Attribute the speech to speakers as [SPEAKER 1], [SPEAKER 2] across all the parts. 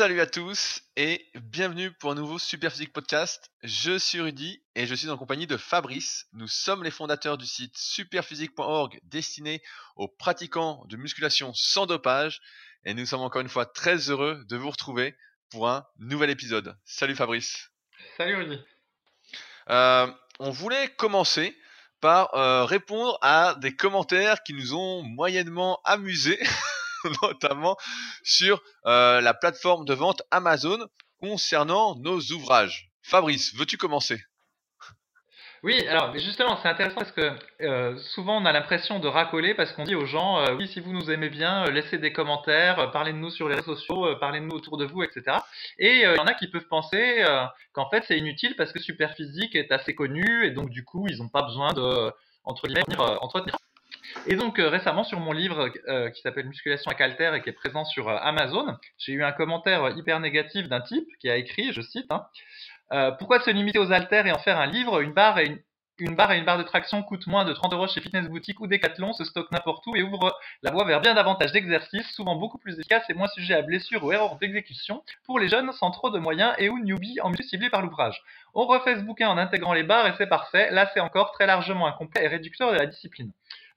[SPEAKER 1] Salut à tous et bienvenue pour un nouveau Super Physique Podcast. Je suis Rudy et je suis en compagnie de Fabrice. Nous sommes les fondateurs du site superphysique.org destiné aux pratiquants de musculation sans dopage et nous sommes encore une fois très heureux de vous retrouver pour un nouvel épisode. Salut Fabrice.
[SPEAKER 2] Salut Rudy.
[SPEAKER 1] Euh, on voulait commencer par euh, répondre à des commentaires qui nous ont moyennement amusés notamment sur euh, la plateforme de vente Amazon concernant nos ouvrages. Fabrice, veux-tu commencer?
[SPEAKER 2] Oui, alors justement, c'est intéressant parce que euh, souvent on a l'impression de racoler parce qu'on dit aux gens euh, oui, si vous nous aimez bien, laissez des commentaires, parlez de nous sur les réseaux sociaux, parlez de nous autour de vous, etc. Et il y en a qui peuvent penser qu'en fait c'est inutile parce que Superphysique est assez connu et donc du coup ils n'ont pas besoin de entre entretenir et donc euh, récemment sur mon livre euh, qui s'appelle Musculation à Calter et qui est présent sur euh, Amazon, j'ai eu un commentaire hyper négatif d'un type qui a écrit, je cite, hein, pourquoi se limiter aux haltères et en faire un livre? Une barre et une, barre et une barre de traction coûtent moins de 30 euros chez Fitness Boutique ou Decathlon, se stocke n'importe où et ouvre la voie vers bien davantage d'exercices, souvent beaucoup plus efficaces et moins sujets à blessures ou erreurs d'exécution pour les jeunes sans trop de moyens et ou newbies en muscu ciblés par l'ouvrage. On refait ce bouquin en intégrant les barres et c'est parfait. Là, c'est encore très largement incomplet et réducteur de la discipline.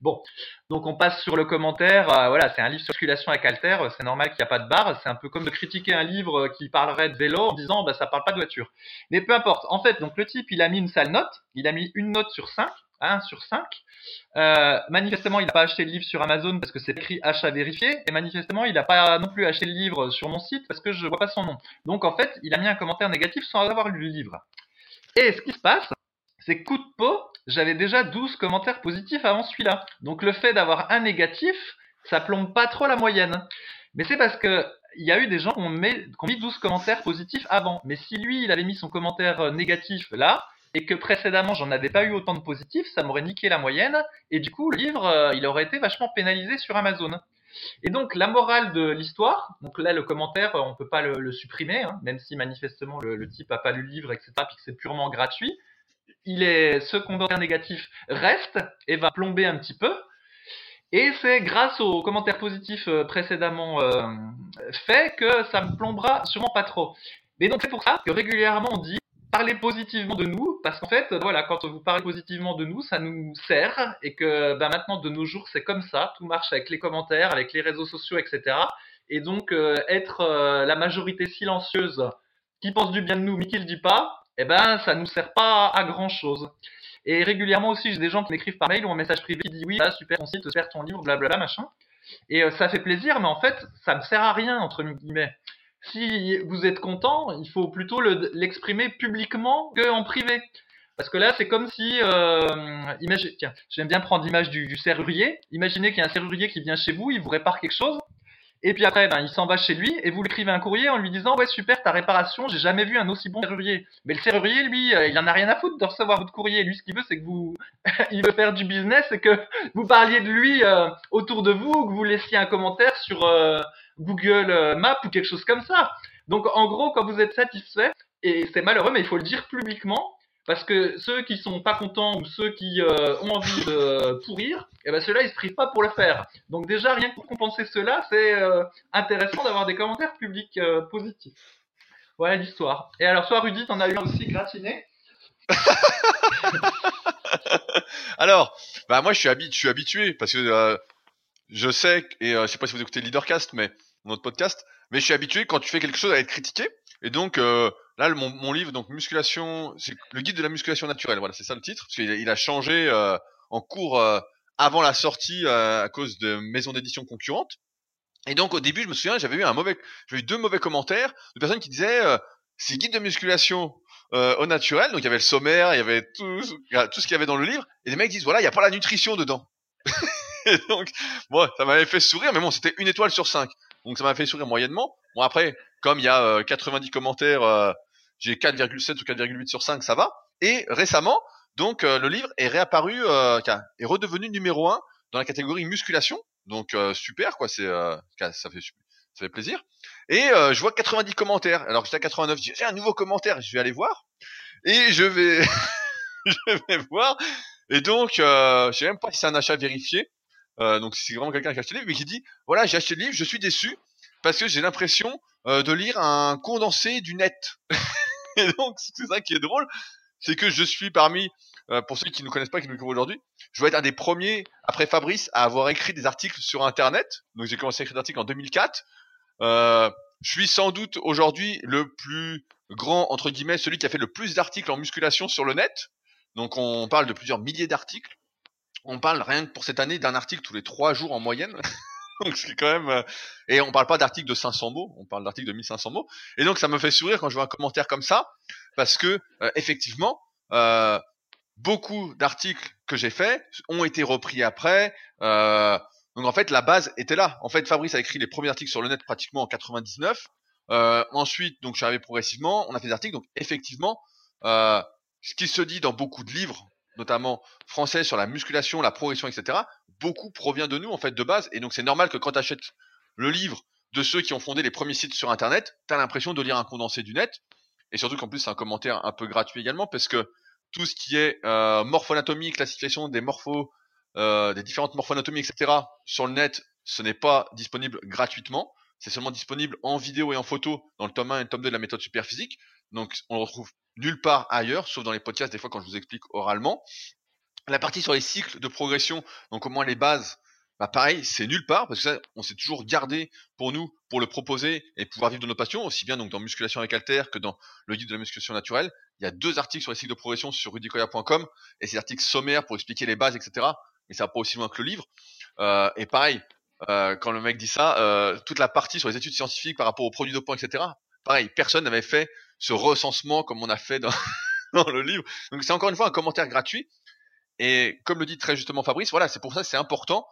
[SPEAKER 2] Bon, donc on passe sur le commentaire. Euh, voilà, c'est un livre sur circulation à calter. Euh, c'est normal qu'il n'y a pas de barre. C'est un peu comme de critiquer un livre euh, qui parlerait de vélo en disant bah ça parle pas de voiture. Mais peu importe. En fait, donc le type, il a mis une sale note. Il a mis une note sur 5, 1 sur 5. manifestement, il n'a pas acheté le livre sur Amazon parce que c'est écrit achat vérifié. Et manifestement, il n'a pas non plus acheté le livre sur mon site parce que je vois pas son nom. Donc en fait, il a mis un commentaire négatif sans avoir lu le livre. Et ce qui se passe, c'est coup de peau, j'avais déjà 12 commentaires positifs avant celui-là. Donc le fait d'avoir un négatif, ça plombe pas trop la moyenne. Mais c'est parce que il y a eu des gens qui ont, mis, 12 commentaires positifs avant. Mais si lui, il avait mis son commentaire euh, négatif là, et que précédemment, j'en avais pas eu autant de positifs, ça m'aurait niqué la moyenne. Et du coup, le livre, euh, il aurait été vachement pénalisé sur Amazon. Et donc, la morale de l'histoire, donc là, le commentaire, on peut pas le, supprimer, hein, même si manifestement le, type a pas lu le livre, etc., puis que c'est purement gratuit il est, ce commentaire négatif reste et va plomber un petit peu. Et c'est grâce aux commentaires positifs euh, précédemment euh, faits que ça me plombera sûrement pas trop. Mais donc c'est pour ça que régulièrement on dit parlez positivement de nous, parce qu'en fait, voilà, quand vous parlez positivement de nous, ça nous sert, et que ben, maintenant de nos jours c'est comme ça, tout marche avec les commentaires, avec les réseaux sociaux, etc. Et donc euh, être la majorité silencieuse qui pense du bien de nous mais qui le dit pas, eh ben, ça nous sert pas à grand chose. Et régulièrement aussi, j'ai des gens qui m'écrivent par mail ou en message privé qui disent oui, là, super ton site, super ton livre, blablabla, machin. Et euh, ça fait plaisir, mais en fait, ça me sert à rien, entre guillemets. Si vous êtes content, il faut plutôt l'exprimer publiquement qu'en privé. Parce que là, c'est comme si, euh, tiens, j'aime bien prendre l'image du, du serrurier. Imaginez qu'il y a un serrurier qui vient chez vous, il vous répare quelque chose. Et puis après, ben, il s'en va chez lui et vous lui écrivez un courrier en lui disant ouais super ta réparation, j'ai jamais vu un aussi bon serrurier. Mais le serrurier lui, euh, il en a rien à foutre de recevoir votre courrier. Lui, ce qu'il veut, c'est que vous, il veut faire du business et que vous parliez de lui euh, autour de vous, que vous laissiez un commentaire sur euh, Google Maps ou quelque chose comme ça. Donc en gros, quand vous êtes satisfait, et c'est malheureux, mais il faut le dire publiquement, parce que ceux qui sont pas contents ou ceux qui euh, ont envie de pourrir, eh ben ceux-là ils se privent pas pour le faire. Donc déjà rien que pour compenser cela, c'est euh, intéressant d'avoir des commentaires publics euh, positifs. Voilà l'histoire. Et alors toi Rudy, t'en as eu un aussi gratiné?
[SPEAKER 1] Alors, bah moi je suis, je suis habitué parce que je sais et je sais pas si vous écoutez Leadercast, mais notre podcast, mais je suis habitué quand tu fais quelque chose à être critiqué. Et donc Là, mon, mon, livre, donc musculation, c'est le guide de la musculation naturelle. Voilà, c'est ça le titre, parce qu'il il a changé euh, en cours euh, avant la sortie euh, à cause de maisons d'édition concurrentes. Et donc au début, je me souviens, j'avais eu un mauvais, j'avais eu deux mauvais commentaires de personnes qui disaient c'est guide de musculation au naturel. Donc il y avait le sommaire, il y avait tout, tout ce qu'il y avait dans le livre. Et les mecs disent voilà, il y a pas la nutrition dedans. et donc bon, ça m'avait fait sourire, mais bon, c'était une étoile sur cinq. Donc ça m'a fait sourire moyennement. Bon après, comme il y a 90 commentaires j'ai 4,7 ou 4,8 sur 5, ça va. Et récemment, donc euh, le livre est réapparu, euh, est redevenu numéro 1 dans la catégorie musculation. Donc euh, super quoi, c'est ça fait ça fait plaisir. Et je vois 90 commentaires. Alors j'étais à 89, je dis j'ai un nouveau commentaire, je vais aller voir. Et je vais je vais voir. Et donc je sais même pas si c'est un achat vérifié. Donc c'est vraiment quelqu'un qui a acheté le livre mais qui dit voilà, j'ai acheté le livre, je suis déçu parce que j'ai l'impression de lire un condensé du net. et donc c'est ça qui est drôle, c'est que je suis parmi pour ceux qui ne connaissent pas, qui nous découvrent aujourd'hui, je vais être un des premiers, après Fabrice, à avoir écrit des articles sur Internet. Donc j'ai commencé à écrire des articles en 2004. Euh, je suis sans doute aujourd'hui le plus grand, entre guillemets, celui qui a fait le plus d'articles en musculation sur le net. Donc on parle de plusieurs milliers d'articles. On parle rien que pour cette année d'un article tous les trois jours en moyenne. donc c'est quand même euh, et on parle pas d'articles de 500 mots, on parle d'articles de 1500 mots. Et donc ça me fait sourire quand je vois un commentaire comme ça parce que euh, effectivement euh, beaucoup d'articles que j'ai faits ont été repris après. Euh, donc en fait, la base était là. En fait, Fabrice a écrit les premiers articles sur le net pratiquement en 99. Euh, ensuite, donc je suis arrivé progressivement, on a fait des articles. Donc effectivement, euh, ce qui se dit dans beaucoup de livres, notamment français sur la musculation, la progression, etc., beaucoup provient de nous en fait de base. Et donc c'est normal que quand tu achètes le livre de ceux qui ont fondé les premiers sites sur Internet, tu as l'impression de lire un condensé du net. Et surtout qu'en plus c'est un commentaire un peu gratuit également parce que tout ce qui est euh, morphoanatomie, classification des morphos, euh, des différentes morpho-anatomies, etc. sur le net, ce n'est pas disponible gratuitement. C'est seulement disponible en vidéo et en photo dans le tome 1 et le tome 2 de la méthode super physique. Donc on le retrouve nulle part ailleurs, sauf dans les podcasts des fois quand je vous explique oralement. La partie sur les cycles de progression, donc au moins les bases, bah pareil, c'est nulle part parce que ça, on s'est toujours gardé pour nous pour le proposer et pouvoir vivre de nos passions, aussi bien donc dans musculation avec alter que dans le guide de la musculation naturelle. Il y a deux articles sur les cycles de progression sur rudicoya.com et ces articles sommaires pour expliquer les bases, etc mais ça va pas aussi loin que le livre. Euh, et pareil, euh, quand le mec dit ça, euh, toute la partie sur les études scientifiques par rapport aux produits dopants, etc. Pareil, personne n'avait fait ce recensement comme on a fait dans, le livre. Donc c'est encore une fois un commentaire gratuit. Et comme le dit très justement Fabrice, voilà, c'est pour ça que c'est important.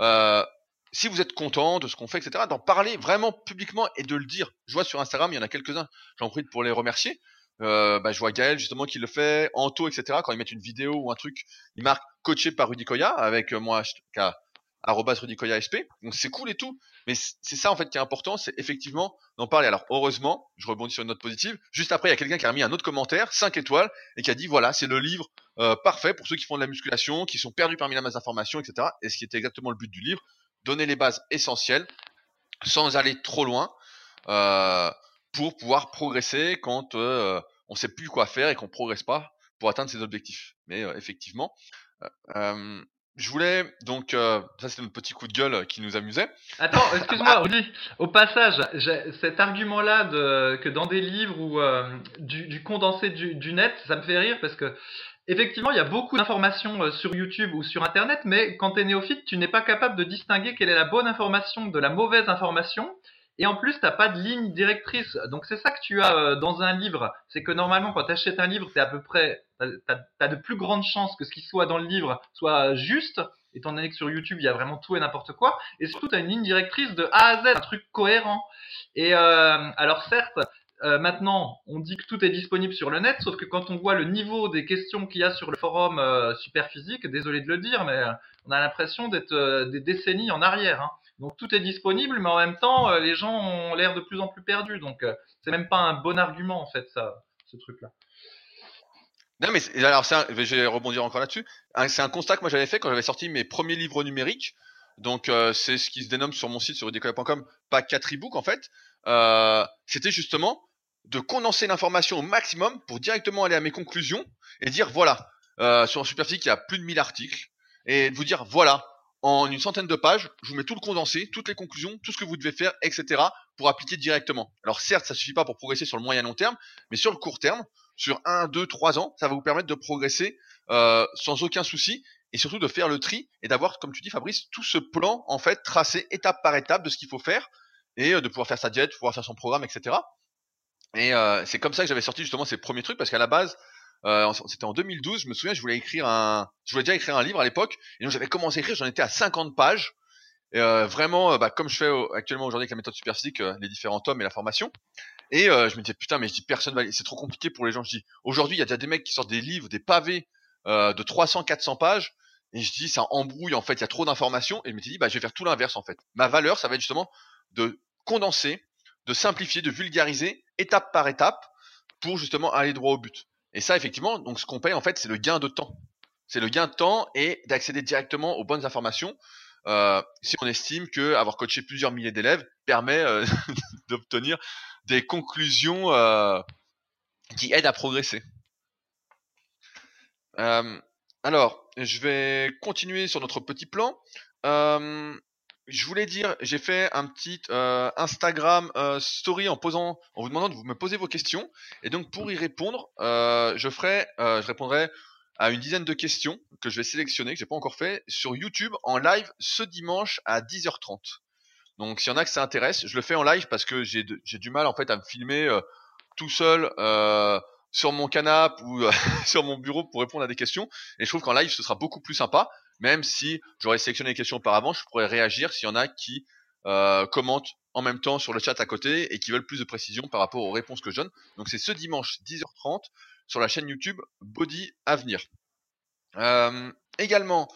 [SPEAKER 1] Euh, si vous êtes content de ce qu'on fait, etc., d'en parler vraiment publiquement et de le dire. Je vois sur Instagram, il y en a quelques-uns, j'en prie pour les remercier. Euh, bah, je vois Gaël justement qui le fait, Anto, etc. Quand ils mettent une vidéo ou un truc, ils marquent coaché par Rudy Koya avec euh, moi arrobas Rudy Koya SP. Donc c'est cool et tout. Mais c'est ça en fait qui est important, c'est effectivement d'en parler. Alors heureusement, je rebondis sur une note positive. Juste après, il y a quelqu'un qui a mis un autre commentaire, 5 étoiles, et qui a dit voilà, c'est le livre euh, parfait pour ceux qui font de la musculation, qui sont perdus parmi la masse d'informations, etc. Et ce qui était exactement le but du livre, donner les bases essentielles sans aller trop loin. Euh, pour pouvoir progresser quand euh, on sait plus quoi faire et qu'on progresse pas pour atteindre ses objectifs. Mais euh, effectivement, je voulais donc ça c'était notre petit coup de gueule qui nous amusait.
[SPEAKER 2] Attends, excuse-moi, Rudy. Au passage, cet argument-là de que dans des livres ou du, condensé du, du, net, ça me fait rire parce que effectivement, il y a beaucoup d'informations sur YouTube ou sur Internet, mais quand tu es néophyte, tu n'es pas capable de distinguer quelle est la bonne information de la mauvaise information. Et en plus, t'as pas de ligne directrice. Donc c'est ça que tu as euh, dans un livre. C'est que normalement, quand tu achètes un livre, c'est à peu près, t'as as, de plus grandes chances que ce qui soit dans le livre soit juste, étant donné que sur YouTube, il y a vraiment tout et n'importe quoi. Et surtout, tu as une ligne directrice de A à Z, un truc cohérent. Et euh, alors certes, euh, maintenant, on dit que tout est disponible sur le net, sauf que quand on voit le niveau des questions qu'il y a sur le forum euh, Superphysique, désolé de le dire, mais on a l'impression d'être des décennies en arrière. Hein. Donc tout est disponible, mais en même temps, euh, les gens ont l'air de plus en plus perdus. Donc euh, c'est même pas un bon argument en fait, ça, ce truc-là.
[SPEAKER 1] Non mais alors je vais rebondir encore là-dessus. C'est un constat que moi j'avais fait quand j'avais sorti mes premiers livres numériques. Donc euh, c'est ce qui se dénomme sur mon site sur decola.com, pas 4 e en fait. C'était justement de condenser l'information au maximum pour directement aller à mes conclusions et dire voilà sur Superphysique il y a plus de 1000 articles et vous dire voilà en une centaine de pages, je vous mets tout le condensé, toutes les conclusions, tout ce que vous devez faire, etc. pour appliquer directement. Alors certes, ça suffit pas pour progresser sur le moyen long terme, mais sur le court terme, sur 1, 2, 3 ans, ça va vous permettre de progresser euh, sans aucun souci et surtout de faire le tri et d'avoir, comme tu dis Fabrice, tout ce plan en fait tracé étape par étape de ce qu'il faut faire et euh, de pouvoir faire sa diète, pouvoir faire son programme, etc. Et euh, c'est comme ça que j'avais sorti justement ces premiers trucs parce qu'à la base, euh, c'était en 2012, je me souviens, je voulais écrire un, je voulais déjà écrire un livre à l'époque, et donc j'avais commencé à écrire, j'en étais à 50 pages, euh, vraiment, euh, bah, comme je fais actuellement aujourd'hui avec la méthode super physique, les différents tomes et la formation. Et je me disais putain, mais je dis personne va, c'est trop compliqué pour les gens. Je dis aujourd'hui, il y a déjà des mecs qui sortent des livres, des pavés de 300, 400 pages, et je dis ça embrouille en fait, il y a trop d'informations. Et je me dit bah je vais faire tout l'inverse en fait. Ma valeur, ça va être justement de condenser, de simplifier, de vulgariser étape par étape pour justement aller droit au but. Et ça, effectivement, donc ce qu'on paye en fait, c'est le gain de temps. C'est le gain de temps et d'accéder directement aux bonnes informations. Euh, si on estime que avoir coaché plusieurs milliers d'élèves permet euh, d'obtenir des conclusions euh, qui aident à progresser. Alors, je vais continuer sur notre petit plan. Je voulais dire, j'ai fait un petit euh, Instagram euh, story en posant, en vous demandant de vous me poser vos questions. Et donc pour y répondre, euh, je ferai, je répondrai à une dizaine de questions que je vais sélectionner, que j'ai pas encore fait, sur YouTube en live ce dimanche à 10h30. Donc s'il y en a que ça intéresse, je le fais en live parce que j'ai du mal en fait à me filmer tout seul sur mon canapé ou sur mon bureau pour répondre à des questions. Et je trouve qu'en live ce sera beaucoup plus sympa même si j'aurais sélectionné les questions auparavant, je pourrais réagir s'il y en a qui euh, commentent en même temps sur le chat à côté et qui veulent plus de précision par rapport aux réponses que je donne. Donc c'est ce dimanche 10h30 sur la chaîne YouTube Body Avenir. Euh, également,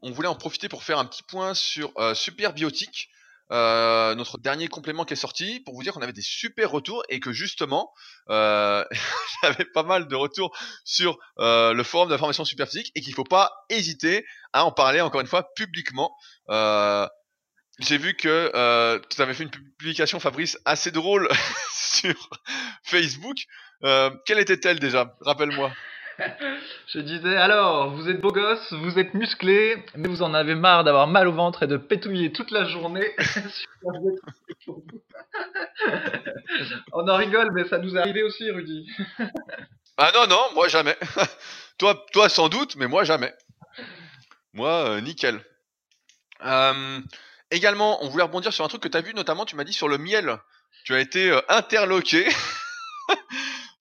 [SPEAKER 1] on voulait en profiter pour faire un petit point sur euh, Super Biotique. Euh, notre dernier complément qui est sorti pour vous dire qu'on avait des super retours et que justement euh, j'avais pas mal de retours sur euh, le forum d'information super physique et qu'il faut pas hésiter à en parler encore une fois publiquement. Euh, j'ai vu que euh, tu avais fait une publication Fabrice assez drôle sur Facebook. quelle était-elle déjà? Rappelle-moi.
[SPEAKER 2] Je disais alors, vous êtes beau gosse, vous êtes musclé, mais vous en avez marre d'avoir mal au ventre et de pétouiller toute la journée. On en rigole, mais ça nous est arrivé aussi, Rudy.
[SPEAKER 1] ah non, non, moi jamais. toi, toi sans doute, mais moi jamais. Moi, euh, nickel. Euh, également, on voulait rebondir sur un truc que tu as vu, notamment, tu m'as dit sur le miel. Tu as été euh, interloqué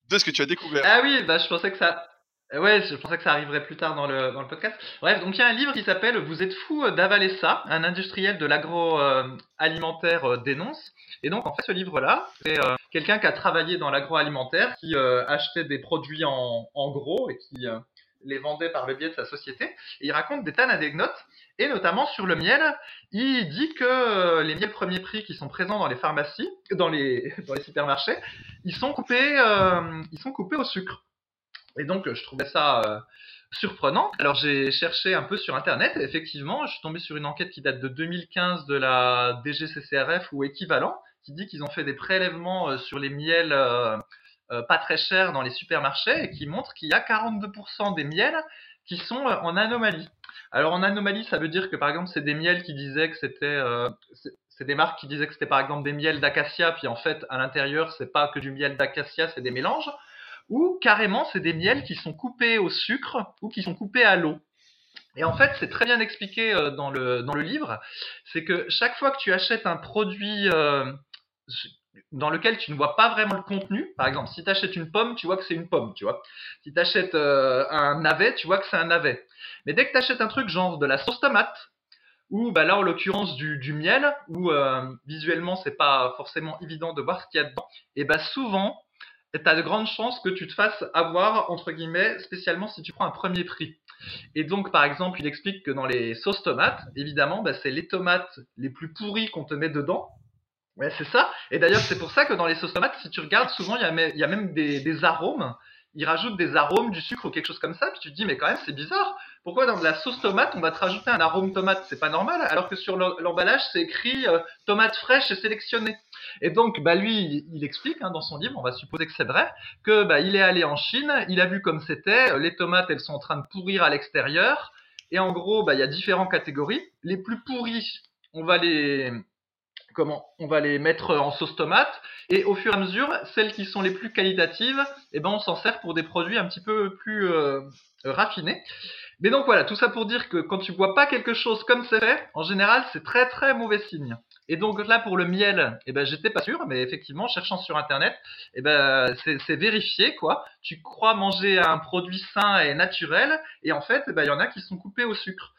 [SPEAKER 1] de ce que tu as découvert.
[SPEAKER 2] Ah oui, bah je pensais que ça, ouais, je pensais que ça arriverait plus tard dans le, dans le podcast. Bref, donc il y a un livre qui s'appelle Vous êtes fou d'avaler ça, un industriel de l'agroalimentaire euh, dénonce. Et donc en fait ce livre-là, c'est euh, quelqu'un qui a travaillé dans l'agroalimentaire, qui achetait des produits en, en gros et qui les vendait par le biais de sa société. Il raconte des tas d'anecdotes, et notamment sur le miel. Il dit que les miels premier prix qui sont présents dans les pharmacies, dans les, dans les supermarchés, ils sont coupés, ils sont coupés au sucre. Et donc, je trouvais ça euh, surprenant. Alors, j'ai cherché un peu sur Internet et effectivement, je suis tombé sur une enquête qui date de 2015 de la DGCCRF ou équivalent, qui dit qu'ils ont fait des prélèvements euh, sur les miels euh, pas très chers dans les supermarchés et qui montre qu'il y a 42% des miels qui sont en anomalie. Alors, en anomalie, ça veut dire que par exemple, c'est des miels qui disaient que c'était. c'est des marques qui disaient que c'était par exemple des miels d'acacia, puis en fait, à l'intérieur, c'est pas que du miel d'acacia, c'est des mélanges ou carrément c'est des miels qui sont coupés au sucre ou qui sont coupés à l'eau. Et en fait, c'est très bien expliqué euh, dans le, dans le livre, c'est que chaque fois que tu achètes un produit euh, dans lequel tu ne vois pas vraiment le contenu, par exemple, si tu achètes une pomme, tu vois que c'est une pomme, tu vois. Si tu achètes euh, un navet, tu vois que c'est un navet. Mais dès que tu achètes un truc genre de la sauce tomate, ou bah là en l'occurrence du, du miel, où visuellement c'est pas forcément évident de voir ce qu'il y a dedans, et bah souvent tu as de grandes chances que tu te fasses avoir, entre guillemets, spécialement si tu prends un premier prix. Et donc, par exemple, il explique que dans les sauces tomates, évidemment, bah, c'est les tomates les plus pourries qu'on te met dedans. Ouais, c'est ça. Et d'ailleurs, c'est pour ça que dans les sauces tomates, si tu regardes, souvent, il y a, même des arômes ils rajoutent des arômes, du sucre ou quelque chose comme ça, puis tu te dis, mais quand même, c'est bizarre. Pourquoi dans de la sauce tomate, on va te rajouter un arôme tomate? C'est pas normal, alors que sur l'emballage, c'est écrit euh, tomate fraîche et sélectionnée. Et donc, bah, lui, il explique hein, dans son livre, on va supposer que c'est vrai, que bah, il est allé en Chine, il a vu comme c'était, les tomates, elles sont en train de pourrir à l'extérieur, et en gros, bah, il y a différentes catégories. Les plus pourries, on va les, comment on va les mettre en sauce tomate. Et au fur et à mesure celles qui sont les plus qualitatives eh ben on s'en sert pour des produits un petit peu plus euh, raffinés. Mais donc voilà tout ça pour dire que quand tu vois pas quelque chose comme c'est fait en général c'est très très mauvais signe et donc là pour le miel, eh ben j'étais pas sûr, mais effectivement cherchant sur internet, eh ben c'est vérifié quoi. Tu crois manger un produit sain et naturel, et en fait, eh ben il y en a qui sont coupés au sucre.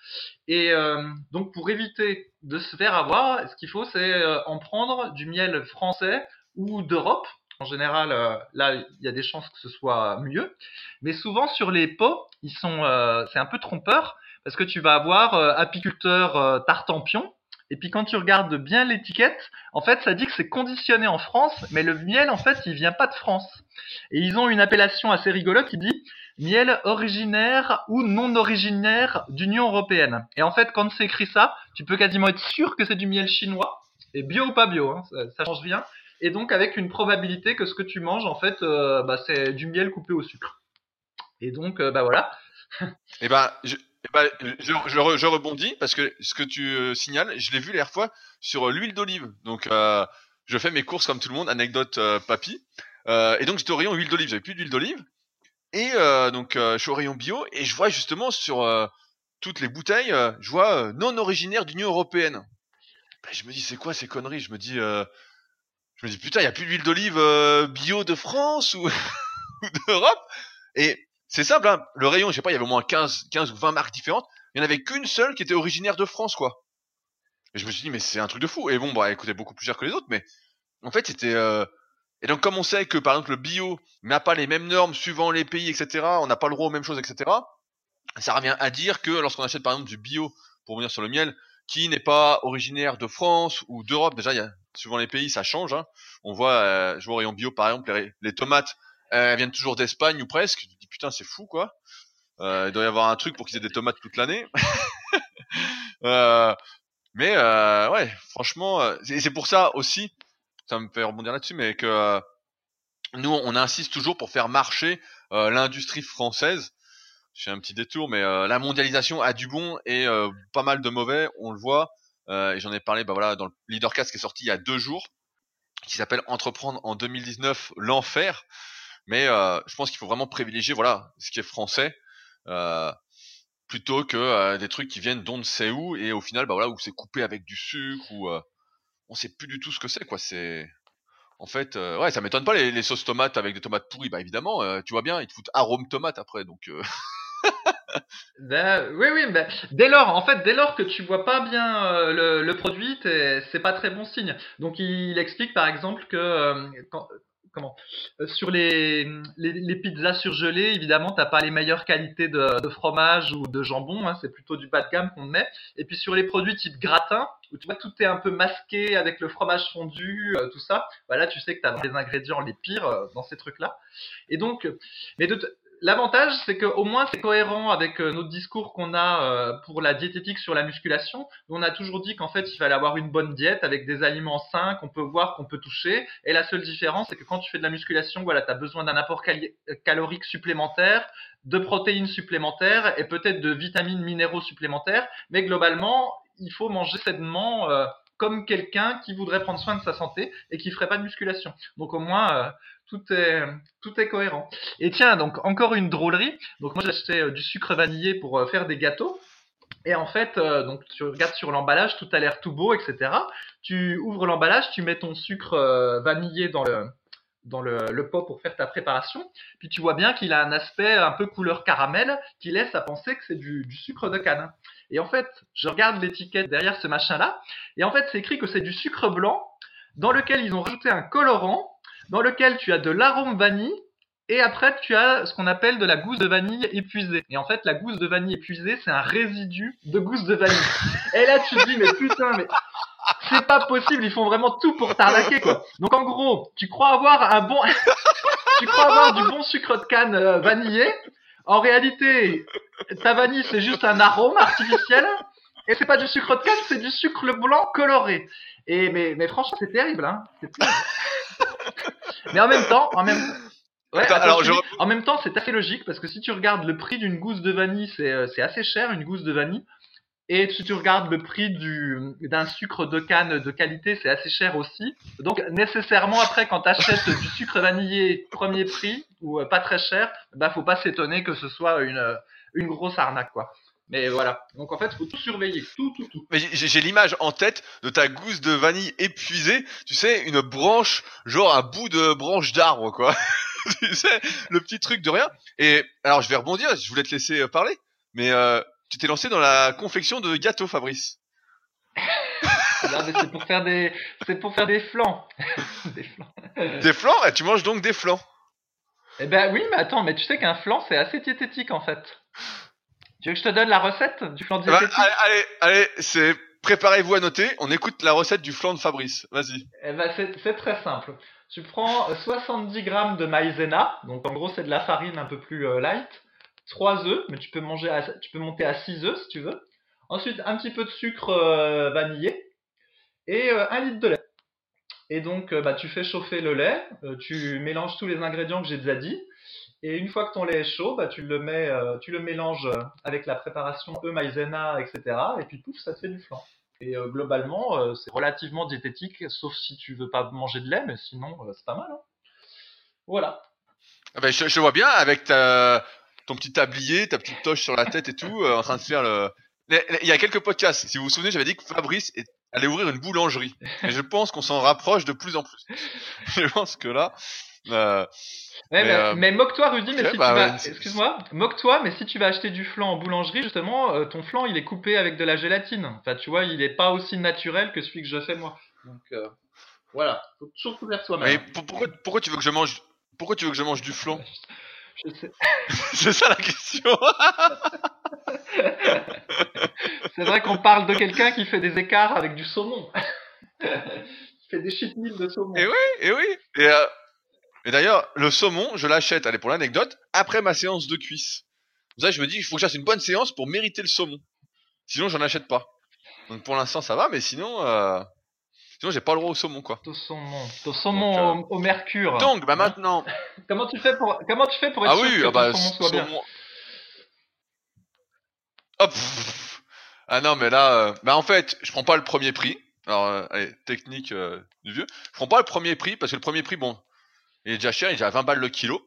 [SPEAKER 2] Et euh, donc pour éviter de se faire avoir, ce qu'il faut c'est euh, en prendre du miel français ou d'Europe. En général, euh, là, il y a des chances que ce soit mieux. Mais souvent sur les pots, ils sont, c'est un peu trompeur parce que tu vas avoir apiculteur tartampion et puis quand tu regardes bien l'étiquette, en fait, ça dit que c'est conditionné en France, mais le miel, en fait, il vient pas de France. Et ils ont une appellation assez rigolote qui dit miel originaire ou non originaire d'Union européenne. Et en fait, quand c'est écrit ça, tu peux quasiment être sûr que c'est du miel chinois. Et bio ou pas bio, hein, ça, change rien. et donc avec une probabilité que ce que tu manges, en fait, euh, bah, c'est du miel coupé au sucre. Et donc, euh, bah voilà.
[SPEAKER 1] Et ben, je, eh ben, je, je, rebondis parce que ce que tu euh, signales, je l'ai vu la dernière fois sur l'huile d'olive. Donc, euh, je fais mes courses comme tout le monde, anecdote papy. et donc, j'étais au rayon huile d'olive, j'avais plus d'huile d'olive. Et donc, je suis au rayon bio et je vois justement sur toutes les bouteilles, je vois non originaire d'Union européenne. Ben, je me dis, c'est quoi ces conneries? Je me dis, je me dis putain, il y a plus d'huile d'olive bio de France ou, ou d'Europe. Et c'est simple, hein. le rayon, je sais pas, il y avait au moins 15, 15 ou 20 marques différentes. Il y en avait qu'une seule qui était originaire de France, quoi. Et je me suis dit, mais c'est un truc de fou. Et bon, bah, elle coûtait beaucoup plus cher que les autres, mais en fait, c'était. Euh... Et donc, comme on sait que par exemple le bio n'a pas les mêmes normes suivant les pays, etc., on n'a pas le droit aux mêmes choses, etc., ça revient à dire que lorsqu'on achète par exemple du bio, pour venir sur le miel, qui n'est pas originaire de France ou d'Europe, déjà, y a, suivant les pays, ça change. Hein. On voit, euh, je vois au rayon bio, par exemple, les, les tomates euh, elles viennent toujours d'Espagne ou presque. Putain c'est fou quoi. Euh, il doit y avoir un truc pour qu'ils aient des tomates toute l'année. euh, mais euh, ouais, franchement, euh, c'est pour ça aussi, ça me fait rebondir là-dessus, mais que nous on insiste toujours pour faire marcher l'industrie française. Je fais un petit détour, mais la mondialisation a du bon et pas mal de mauvais, on le voit. et j'en ai parlé, bah voilà, dans le Leadercast qui est sorti il y a deux jours, qui s'appelle Entreprendre en 2019 l'enfer. Mais euh, je pense qu'il faut vraiment privilégier voilà ce qui est français euh, plutôt que euh, des trucs qui viennent d'on ne sait où et au final bah voilà où c'est coupé avec du sucre ou euh, on sait plus du tout ce que c'est quoi. C'est en fait ouais ça m'étonne pas les, sauces tomates avec des tomates pourries bah évidemment tu vois bien ils te foutent arôme tomate après donc.
[SPEAKER 2] Ben, oui, oui, ben, dès lors, en fait, dès lors que tu vois pas bien euh, le, produit, c'est pas très bon signe. Donc, il explique par exemple que euh, comment? Euh, sur les, les, les, pizzas surgelées, évidemment, t'as pas les meilleures qualités de, de fromage ou de jambon, hein, c'est plutôt du bas de gamme qu'on met. Et puis sur les produits type gratin, où tu vois tout est un peu masqué avec le fromage fondu, euh, tout ça, bah là tu sais que tu as des ingrédients les pires euh, dans ces trucs-là. Et donc, mais de, L'avantage, c'est qu'au moins c'est cohérent avec euh, notre discours qu'on a euh, pour la diététique sur la musculation. On a toujours dit qu'en fait, il fallait avoir une bonne diète avec des aliments sains qu'on peut voir, qu'on peut toucher. Et la seule différence, c'est que quand tu fais de la musculation, voilà, tu as besoin d'un apport calorique supplémentaire, de protéines supplémentaires et peut-être de vitamines minéraux supplémentaires. Mais globalement, il faut manger sainement euh, comme quelqu'un qui voudrait prendre soin de sa santé et qui ferait pas de musculation. Donc au moins euh, tout est tout est cohérent. Et tiens, donc encore une drôlerie. Donc moi acheté euh, du sucre vanillé pour euh, faire des gâteaux. Et en fait, euh, donc tu regardes sur l'emballage, tout a l'air tout beau, etc. Tu ouvres l'emballage, tu mets ton sucre vanillé dans le pot pour faire ta préparation. Puis tu vois bien qu'il a un aspect un peu couleur caramel qui laisse à penser que c'est du, sucre de canne. Et en fait, je regarde l'étiquette derrière ce machin-là, et en fait, c'est écrit que c'est du sucre blanc dans lequel ils ont rajouté un colorant, dans lequel tu as de l'arôme vanille, et après tu as ce qu'on appelle de la gousse de vanille épuisée. Et en fait, la gousse de vanille épuisée, c'est un résidu de gousse de vanille. et là, tu te dis, mais putain, mais c'est pas possible, ils font vraiment tout pour t'arnaquer quoi. Donc en gros, tu crois avoir un bon tu crois avoir du bon sucre de canne euh, vanillé. En réalité, ta vanille c'est juste un arôme artificiel et c'est pas du sucre de canne, c'est du sucre blanc coloré. Et mais mais franchement, c'est terrible hein. Terrible. mais en même temps, en même Ouais, attends, alors, je... En même temps, c'est assez logique parce que si tu regardes le prix d'une gousse de vanille, c'est euh, assez cher une gousse de vanille. Et si tu regardes le prix du, d'un sucre de canne de qualité, c'est assez cher aussi. Donc nécessairement après, quand tu achètes du sucre vanillé premier prix ou euh, pas très cher, bah faut pas s'étonner que ce soit une, une grosse arnaque quoi. Mais voilà. Donc en fait, faut tout surveiller, tout, tout, tout.
[SPEAKER 1] Mais j'ai l'image en tête de ta gousse de vanille épuisée. Tu sais, une branche, genre un bout de branche d'arbre, quoi. tu sais, le petit truc de rien. Et alors, je vais rebondir. Je voulais te laisser euh, parler, mais euh, tu t'es lancé dans la confection de gâteaux, Fabrice.
[SPEAKER 2] c'est pour faire des, c'est pour faire des flancs.
[SPEAKER 1] des flancs. Des flancs? Eh, Tu manges donc des flancs
[SPEAKER 2] Eh ben oui, mais attends, mais tu sais qu'un flan c'est assez diététique en fait. Tu veux que je te donne la recette du flan
[SPEAKER 1] ben, diététique bah, Allez, allez, c'est préparez-vous à noter. On écoute la recette du flan de Fabrice. Vas-y.
[SPEAKER 2] Eh ben c'est très simple. Tu prends 70 grammes de maïzena, donc en gros c'est de la farine un peu plus euh, light. 3 œufs, mais tu peux, manger à, tu peux monter à 6 œufs si tu veux. Ensuite, un petit peu de sucre euh, vanillé et euh, un litre de lait. Et donc, euh, bah, tu fais chauffer le lait, euh, tu mélanges tous les ingrédients que j'ai déjà dit. Et une fois que ton lait est chaud, bah, tu le mets, euh, tu le mélanges euh, avec la préparation E maïzena, etc. Et puis pouf, ça te fait du flan. Et euh, globalement, c'est relativement diététique, sauf si tu veux pas manger de lait, mais sinon, c'est pas mal. hein. Voilà.
[SPEAKER 1] Ah ben, je, je vois bien avec ta, ton petit tablier, ta petite toche sur la tête et tout, en train de faire le. Il y a quelques podcasts. Si vous vous souvenez, j'avais dit que Fabrice est- allait ouvrir une boulangerie. Et je pense qu'on s'en rapproche de plus en plus. je pense que là. euh,
[SPEAKER 2] Ouais,
[SPEAKER 1] Mais,
[SPEAKER 2] mais,
[SPEAKER 1] euh,
[SPEAKER 2] mais moque-toi, Rudy, mais si
[SPEAKER 1] bah,
[SPEAKER 2] tu vas,
[SPEAKER 1] ouais,
[SPEAKER 2] excuse-moi, moque-toi, mais si tu vas acheter du flan en boulangerie, justement, euh, ton flan, il est coupé avec de la gélatine. Enfin, tu vois, il est pas aussi naturel que celui que je fais moi. Donc, voilà. Faut toujours
[SPEAKER 1] mais
[SPEAKER 2] soi-même.
[SPEAKER 1] pour- pourquoi, pourquoi tu veux que je mange Pourquoi tu veux que je mange du flan? C'est ça la question.
[SPEAKER 2] C'est vrai qu'on parle de quelqu'un qui fait des écarts avec du saumon. qui fait des cheat meals de saumon.
[SPEAKER 1] Et oui, et oui. Et, euh, et d'ailleurs, le saumon, je l'achète, allez pour l'anecdote, après ma séance de cuisse. Pour ça, je me dis, il faut que je fasse une bonne séance pour mériter le saumon. Sinon, j'en achète pas. Donc pour l'instant, ça va, mais sinon, euh, sinon j'ai pas le droit au saumon, quoi.
[SPEAKER 2] Au saumon. Au saumon
[SPEAKER 1] Donc,
[SPEAKER 2] au, au mercure.
[SPEAKER 1] Donc, bah maintenant,
[SPEAKER 2] Comment tu fais pour, comment tu fais pour être
[SPEAKER 1] ah
[SPEAKER 2] sûr
[SPEAKER 1] oui,
[SPEAKER 2] que
[SPEAKER 1] ah
[SPEAKER 2] ton
[SPEAKER 1] bah,
[SPEAKER 2] saumon soit bien
[SPEAKER 1] saumon. Hop. Ah non, mais là, euh, bah en fait, je prends pas le premier prix. Alors, euh, allez, technique euh, du vieux. Je prends pas le premier prix parce que le premier prix, bon, il est déjà cher, il est déjà à 20 balles le kilo.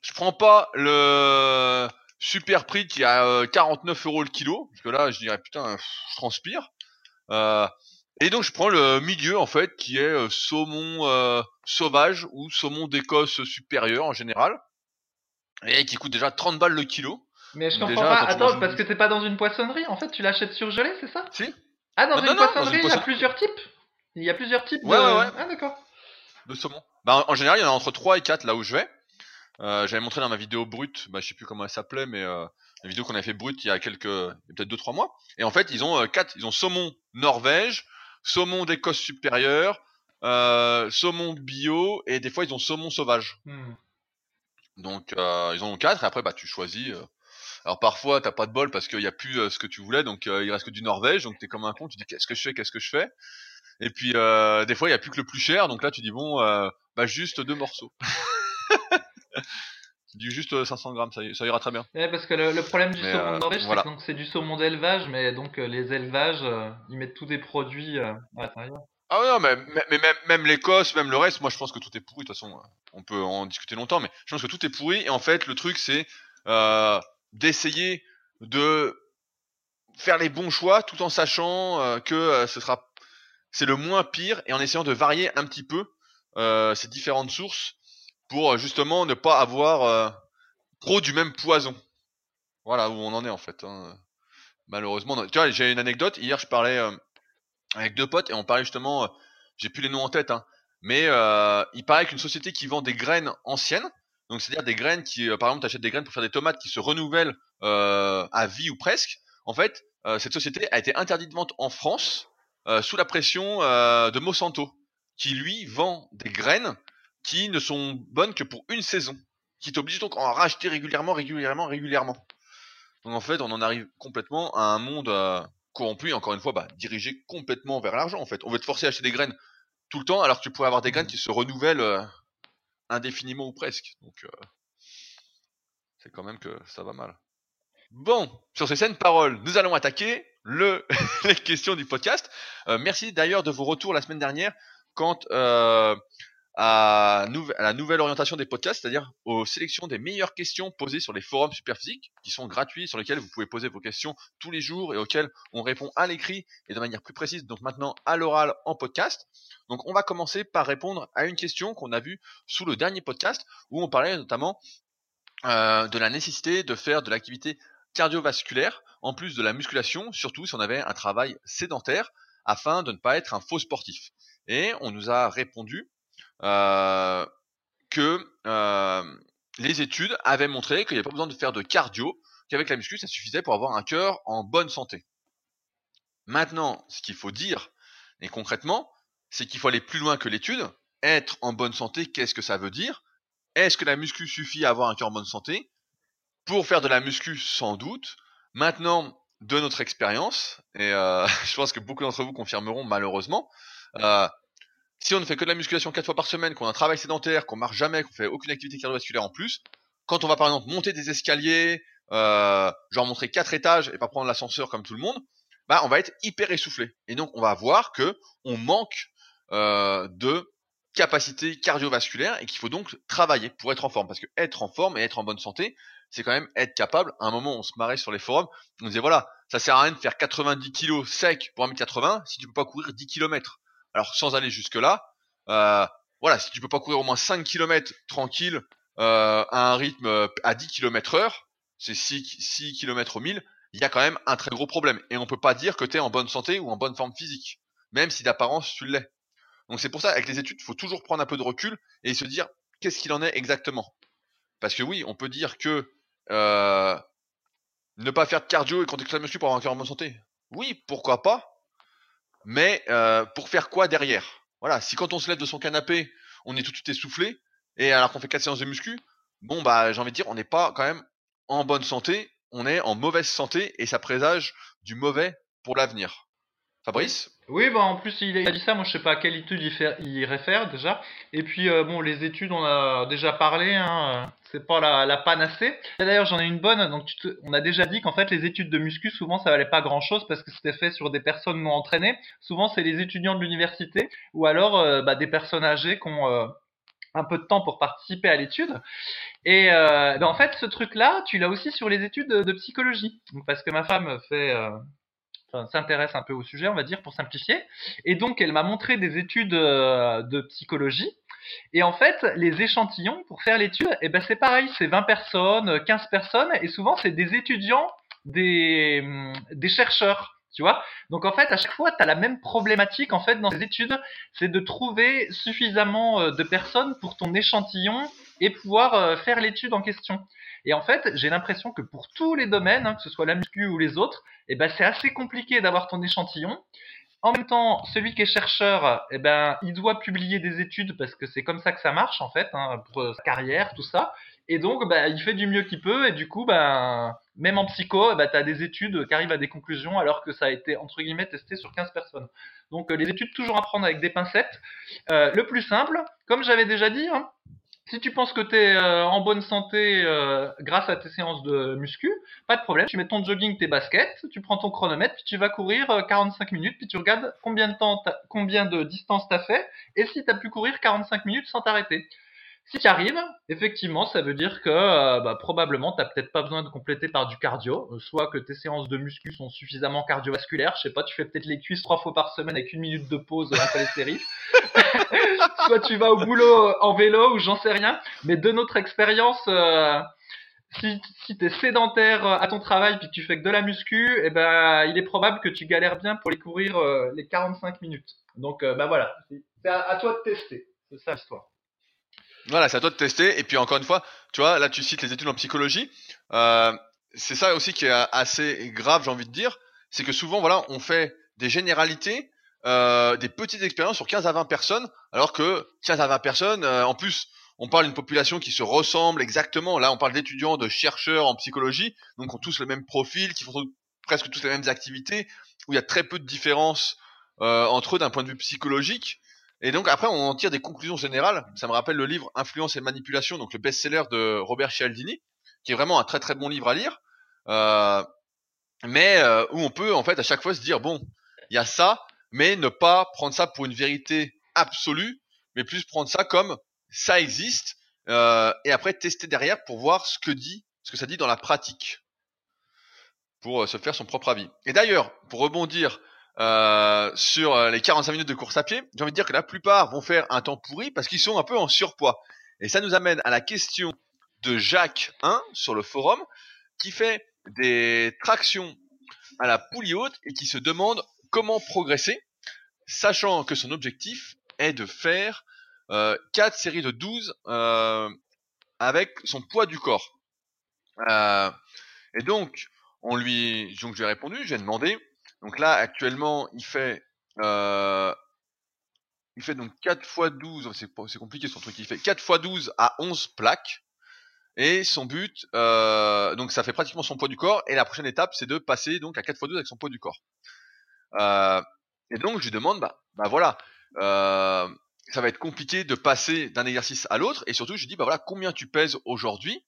[SPEAKER 1] Je prends pas le super prix qui est à euh, 49 euros le kilo, parce que là, je dirais putain, je transpire. Euh, et donc, je prends le milieu en fait, qui est euh, saumon euh, sauvage ou saumon d'Écosse supérieur en général, et qui coûte déjà 30 balles le kilo.
[SPEAKER 2] Mais je
[SPEAKER 1] Donc
[SPEAKER 2] comprends
[SPEAKER 1] déjà,
[SPEAKER 2] pas. Attends, parce que t'es pas dans une poissonnerie. En fait, tu l'achètes surgelé, c'est ça?
[SPEAKER 1] Si
[SPEAKER 2] Ah, dans
[SPEAKER 1] Non,
[SPEAKER 2] une
[SPEAKER 1] non, non, dans
[SPEAKER 2] poissonnerie,
[SPEAKER 1] une
[SPEAKER 2] il y a plusieurs types. Il y a plusieurs types
[SPEAKER 1] Ouais,
[SPEAKER 2] de.
[SPEAKER 1] ouais, ouais.
[SPEAKER 2] Ah, d'accord.
[SPEAKER 1] de saumon. Bah, en- général, il y en a entre 3 et 4 là où je vais. Euh, J'avais montré dans ma vidéo brute, bah, je sais plus comment elle s'appelait, mais euh, la vidéo qu'on avait fait brute il y a quelques, peut-être 2-3 mois. Et en fait, ils ont euh, quatre, ils ont saumon Norvège, saumon d'Écosse supérieure, euh, saumon bio, et des fois ils ont saumon sauvage.
[SPEAKER 2] Hmm.
[SPEAKER 1] Donc euh, ils en ont quatre, et après bah tu choisis. euh. Alors parfois t'as pas de bol parce qu'il y a plus ce que tu voulais, donc il reste que du Norvège, donc t'es comme un con, tu dis qu'est-ce que je fais, qu'est-ce que je fais? Et puis des fois il y a plus que le plus cher, donc là tu dis bon bah juste deux morceaux. dis juste euh, 500 grammes, ça, ira très bien.
[SPEAKER 2] Ouais, parce que le, le problème du
[SPEAKER 1] Mais,
[SPEAKER 2] saumon
[SPEAKER 1] euh,
[SPEAKER 2] de Norvège,
[SPEAKER 1] voilà.
[SPEAKER 2] c'est que donc c'est du saumon d'élevage, mais donc euh, les élevages, euh, ils mettent tous des produits euh, à l'intérieur.
[SPEAKER 1] Ah ouais, non, mais, même, même l'Écosse, même le reste, moi je pense que tout est pourri. De toute façon, euh, on peut en discuter longtemps, mais je pense que tout est pourri. Et en fait, le truc, c'est euh, d'essayer de faire les bons choix, tout en sachant euh, que euh, ce sera, c'est le moins pire, et en essayant de varier un petit peu euh, ces différentes sources pour euh, justement ne pas avoir euh, trop du même poison. Voilà où on en est en fait. hein. Malheureusement, tu vois, j'ai une anecdote. Hier, je parlais. euh, avec deux potes et on parlait justement, euh, j'ai plus les noms en tête, hein, mais euh, il paraît qu'une société qui vend des graines anciennes, donc c'est-à-dire des graines qui, euh, par exemple, t'achètes des graines pour faire des tomates qui se renouvellent à vie ou presque. En fait, cette société a été interdite de vente en France sous la pression de Monsanto, qui lui vend des graines qui ne sont bonnes que pour une saison, qui t'oblige donc à en racheter régulièrement, régulièrement, régulièrement. Donc en fait, on en arrive complètement à un monde euh, corrompu, et encore une fois, bah, dirigé complètement vers l'argent, en fait. On veut te forcer à acheter des graines tout le temps, alors que tu pourrais avoir des graines qui se renouvellent euh, indéfiniment ou presque. Donc, euh, c'est quand même que ça va mal. Bon, sur ces saines paroles, nous allons attaquer le les questions du podcast. Euh, merci d'ailleurs de vos retours la semaine dernière quant euh, à, à la nouvelle orientation des podcasts, c'est-à-dire aux sélections des meilleures questions posées sur les forums Superphysique, qui sont gratuits, sur lesquels vous pouvez poser vos questions tous les jours et auxquelles on répond à l'écrit et de manière plus précise, donc maintenant à l'oral en podcast. Donc on va commencer par répondre à une question qu'on a vue sous le dernier podcast, où on parlait notamment euh, de la nécessité de faire de l'activité cardiovasculaire, en plus de la musculation, surtout si on avait un travail sédentaire, afin de ne pas être un faux sportif. Et on nous a répondu que euh, les études avaient montré qu'il n'y avait pas besoin de faire de cardio, qu'avec la muscu, ça suffisait pour avoir un cœur en bonne santé. Maintenant, ce qu'il faut dire, et concrètement, c'est qu'il faut aller plus loin que l'étude. Être en bonne santé, qu'est-ce que ça veut dire? Est-ce que la muscu suffit à avoir un cœur en bonne santé? Pour faire de la muscu, sans doute. Maintenant, de notre expérience, et euh, je pense que beaucoup d'entre vous confirmeront malheureusement, euh, si on ne fait que de la musculation quatre fois par semaine, qu'on a un travail sédentaire, qu'on marche jamais, qu'on fait aucune activité cardiovasculaire en plus, quand on va par exemple monter des escaliers, euh, genre montrer quatre étages et pas prendre l'ascenseur comme tout le monde, bah on va être hyper essoufflé. Et donc on va voir que on manque euh, de capacité cardiovasculaire et qu'il faut donc travailler pour être en forme. Parce que être en forme et être en bonne santé, c'est quand même être capable. À un moment, on se marrait sur les forums, on disait voilà, ça sert à rien de faire 90 kilos sec pour 1m80 si tu peux pas courir 10 km. Alors sans aller jusque là, euh, voilà, si tu peux pas courir au moins 5 km tranquille euh, à un rythme euh, à 10 km heure, c'est 6, 6 km au 1000, il y a quand même un très gros problème. Et on peut pas dire que tu es en bonne santé ou en bonne forme physique, même si d'apparence tu l'es. Donc c'est pour ça, avec les études, il faut toujours prendre un peu de recul et se dire qu'est-ce qu'il en est exactement. Parce que oui, on peut dire que ne pas faire de cardio et contexte la muscu pour avoir un cœur en bonne santé. Oui, pourquoi pas. Mais euh, pour faire quoi derrière? Voilà, si quand on se lève de son canapé, on est tout de suite essoufflé, et alors qu'on fait 4 séances de muscu, bon bah j'ai envie de dire, on n'est pas quand même en bonne santé, on est en mauvaise santé, et ça présage du mauvais pour l'avenir. Fabrice
[SPEAKER 2] Oui, bah en plus il a dit ça, moi je sais pas à quelle étude il, réfère déjà. Et puis euh, bon, les études on a déjà parlé, hein, c'est pas la, la panacée. D'ailleurs j'en ai une bonne, donc on a déjà dit qu'en fait les études de muscu souvent ça valait pas grand chose parce que c'était fait sur des personnes non entraînées. Souvent c'est les étudiants de l'université ou alors euh, bah, des personnes âgées qui ont euh, un peu de temps pour participer à l'étude. Et ben, en fait, ce truc-là, tu l'as aussi sur les études de, de psychologie. Parce que ma femme fait, s'intéresse un peu au sujet, on va dire, pour simplifier. Et donc, elle m'a montré des études euh, de psychologie. Et en fait, les échantillons pour faire l'étude, eh ben, c'est pareil, c'est 20 personnes, 15 personnes, et souvent, c'est des étudiants, des, hum, des chercheurs. Tu vois Donc en fait, à chaque fois, tu as la même problématique en fait dans ces études, c'est de trouver suffisamment euh, de personnes pour ton échantillon et pouvoir euh, faire l'étude en question. Et en fait, j'ai l'impression que pour tous les domaines, hein, que ce soit la muscu ou les autres, eh ben, c'est assez compliqué d'avoir ton échantillon. En même temps, celui qui est chercheur, eh ben, il doit publier des études parce que c'est comme ça que ça marche en fait, hein, pour sa carrière, tout ça. Et donc, bah, il fait du mieux qu'il peut. Et du coup, bah, même en psycho, bah, tu as des études qui arrivent à des conclusions alors que ça a été, entre guillemets, testé sur 15 personnes. Donc, euh, les études, toujours à prendre avec des pincettes. Euh, le plus simple, comme j'avais déjà dit, hein, si tu penses que tu es euh, en bonne santé euh, grâce à tes séances de muscu, pas de problème, tu mets ton jogging, tes baskets, tu prends ton chronomètre, puis tu vas courir 45 euh, minutes, puis tu regardes combien de temps, combien de distance t'as fait, et si t'as pu courir 45 minutes sans t'arrêter. Si tu arrives, effectivement, ça veut dire que euh, bah, probablement tu n'as peut-être pas besoin de compléter par du cardio, euh, soit que tes séances de muscu sont suffisamment cardiovasculaires, je sais pas, tu fais peut-être les cuisses trois fois par semaine avec une minute de pause entre les séries, soit tu vas au boulot euh, en vélo ou j'en sais rien, mais de notre expérience, si, si tu es sédentaire à ton travail puis que tu fais que de la muscu, eh ben, il est probable que tu galères bien pour les courir les 45 minutes. Donc bah voilà, c'est à, toi de tester, c'est ça l'histoire.
[SPEAKER 1] Voilà, c'est à toi de tester. Et puis encore une fois, tu vois, là tu cites les études en psychologie. Euh, c'est ça aussi qui est assez grave, j'ai envie de dire. C'est que souvent, voilà, on fait des généralités, euh, des petites expériences sur 15 à 20 personnes, alors que 15 à 20 personnes, euh, en plus, on parle d'une population qui se ressemble exactement. Là, on parle d'étudiants, de chercheurs en psychologie, donc ont tous le même profil, qui font presque tous les mêmes activités, où il y a très peu de différences euh, entre eux d'un point de vue psychologique. Et donc après, on en tire des conclusions générales. Ça me rappelle le livre Influence et manipulation, donc le best-seller de Robert Cialdini, qui est vraiment un très très bon livre à lire, euh, mais euh, où on peut en fait à chaque fois se dire bon, il y a ça, mais ne pas prendre ça pour une vérité absolue, mais plus prendre ça comme ça existe, euh, et après tester derrière pour voir ce que dit, ce que ça dit dans la pratique, pour se faire son propre avis. Et d'ailleurs, pour rebondir euh, sur euh, les 45 minutes de course à pied, j'ai envie de dire que la plupart vont faire un temps pourri parce qu'ils sont un peu en surpoids. Et ça nous amène à la question de Jacques 1 sur le forum qui fait des tractions à la poulie haute et qui se demande comment progresser, sachant que son objectif est de faire euh, 4 séries de 12 euh, avec son poids du corps. Euh, et donc, on lui, donc je lui ai répondu, j'ai demandé donc là, actuellement, il fait, euh, il donc 4 x 12, c'est compliqué son truc, il fait 4 x 12 à 11 plaques. Et son but, euh, donc ça fait pratiquement son poids du corps. Et la prochaine étape, c'est de passer donc à 4 x 12 avec son poids du corps. Euh, et donc je lui demande, bah, bah voilà, ça va être compliqué de passer d'un exercice à l'autre. Et surtout, je dis, bah voilà, combien tu pèses aujourd'hui?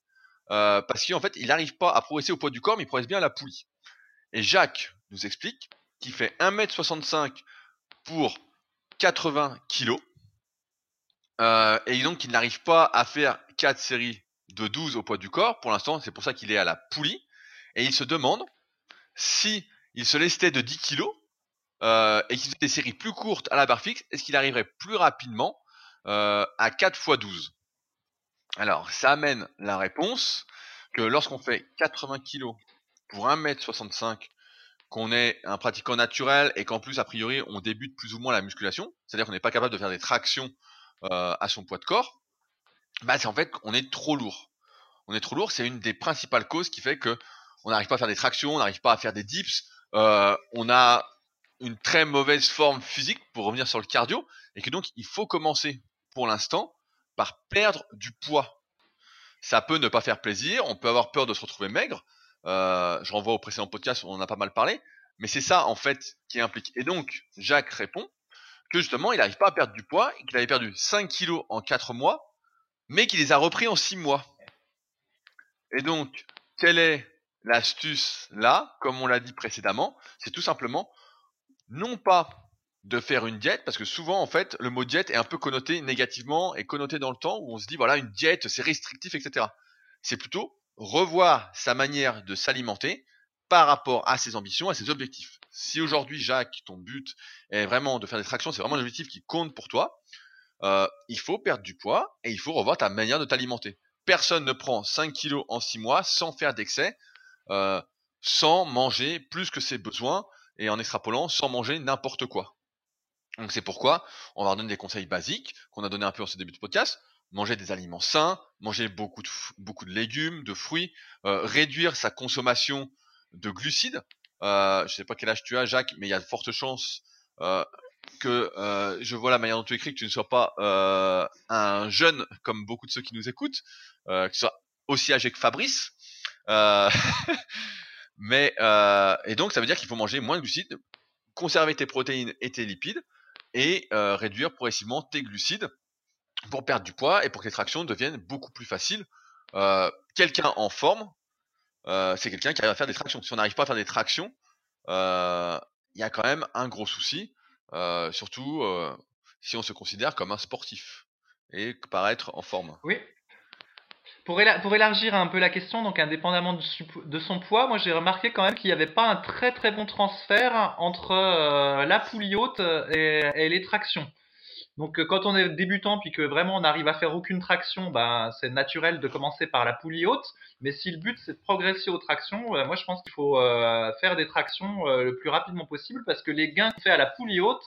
[SPEAKER 1] Euh, Parce qu'en fait, il n'arrive pas à progresser au poids du corps, mais il progresse bien à la poulie. Et Jacques nous explique qu'il fait 1m65 pour 80 kg. Euh, et donc, il n'arrive pas à faire 4 séries de 12 au poids du corps. Pour l'instant, c'est pour ça qu'il est à la poulie. Et il se demande si il se lestait de 10 kg euh, et qu'il faisait des séries plus courtes à la barre fixe, est-ce qu'il arriverait plus rapidement euh, à 4 x 12 Alors, ça amène la réponse que lorsqu'on fait 80 kg pour 1m65, qu'on est un pratiquant naturel et qu'en plus, a priori, on débute plus ou moins la musculation, c'est-à-dire qu'on n'est pas capable de faire des tractions euh, à son poids de corps, bah c'est en fait qu'on est trop lourd. On est trop lourd, c'est une des principales causes qui fait que on n'arrive pas à faire des tractions, on n'arrive pas à faire des dips, on a une très mauvaise forme physique pour revenir sur le cardio et que donc il faut commencer pour l'instant par perdre du poids. Ça peut ne pas faire plaisir, on peut avoir peur de se retrouver maigre. Euh, je renvoie au précédent podcast où on en a pas mal parlé, mais c'est ça en fait qui implique. Et donc Jacques répond que justement il n'arrive pas à perdre du poids qu'il avait perdu 5 kilos en 4 mois, mais qu'il les a repris en 6 mois. Et donc, quelle est l'astuce là, comme on l'a dit précédemment C'est tout simplement non pas de faire une diète, parce que souvent, en fait, le mot diète est un peu connoté négativement et connoté dans le temps où on se dit, voilà, une diète, c'est restrictif, etc. C'est plutôt revoir sa manière de s'alimenter par rapport à ses ambitions, à ses objectifs. Si aujourd'hui, Jacques, ton but est vraiment de faire des tractions, c'est vraiment l'objectif qui compte pour toi, euh, il faut perdre du poids et il faut revoir ta manière de t'alimenter. Personne ne prend 5 kilos en 6 mois sans faire d'excès, euh, sans manger plus que ses besoins et en extrapolant sans manger n'importe quoi. Donc c'est pourquoi on va donner des conseils basiques qu'on a donné un peu en ce début de podcast. Manger des aliments sains, manger beaucoup de, beaucoup de légumes, de fruits, euh, réduire sa consommation de glucides. Euh, je sais pas quel âge tu as, Jacques, mais il y a de fortes chances euh, que je vois la manière dont tu écris que tu ne sois pas un jeune comme beaucoup de ceux qui nous écoutent, que tu sois aussi âgé que Fabrice. Mais euh, et donc ça veut dire qu'il faut manger moins de glucides, conserver tes protéines et tes lipides et euh, réduire progressivement tes glucides pour perdre du poids et pour que les tractions deviennent beaucoup plus faciles. Euh, quelqu'un en forme, euh, c'est quelqu'un qui arrive à faire des tractions. Si on n'arrive pas à faire des tractions, il y a quand même un gros souci, surtout si on se considère comme un sportif et paraître en forme.
[SPEAKER 2] Pour, élargir un peu la question, donc indépendamment de, son poids, moi j'ai remarqué quand même qu'il n'y avait pas un très très bon transfert entre euh, la poulie haute et, les tractions. Donc euh, quand on est débutant puis que vraiment on n'arrive à faire aucune traction, ben, c'est naturel de commencer par la poulie haute. Mais si le but c'est de progresser aux tractions, euh, moi je pense qu'il faut faire des tractions le plus rapidement possible parce que les gains qu'on fait à la poulie haute,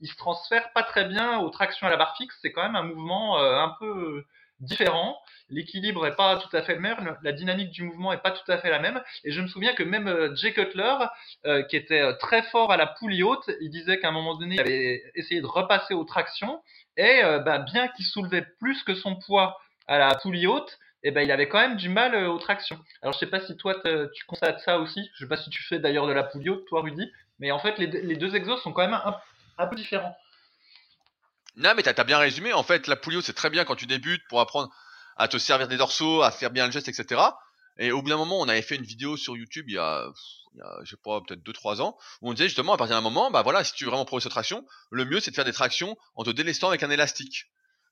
[SPEAKER 2] ils se transfèrent pas très bien aux tractions à la barre fixe. C'est quand même un mouvement un peu différent. L'équilibre n'est pas tout à fait le même, la dynamique du mouvement n'est pas tout à fait la même. Et je me souviens que même euh, Jay Cutler, euh, qui était euh, très fort à la poulie haute, il disait qu'à un moment donné, il avait essayé de repasser aux tractions. Et bah, bien qu'il soulevait plus que son poids à la poulie haute, eh ben, il avait quand même du mal aux tractions. Alors je sais pas si toi tu constates ça aussi. Je sais pas si tu fais d'ailleurs de la poulie haute, toi Rudy. Mais en fait, les, deux exos sont quand même un peu différents.
[SPEAKER 1] Non, mais t'as as bien résumé. En fait, la poulie c'est très bien quand tu débutes pour apprendre à te servir des dorsaux, à faire bien le geste, etc. Et au bout d'un moment, on avait fait une vidéo sur YouTube il y a, je sais pas, peut-être 2-3 ans, où on disait justement, à partir d'un moment, bah voilà, si tu veux vraiment progresser cette traction, le mieux c'est de faire des tractions en te délestant avec un élastique.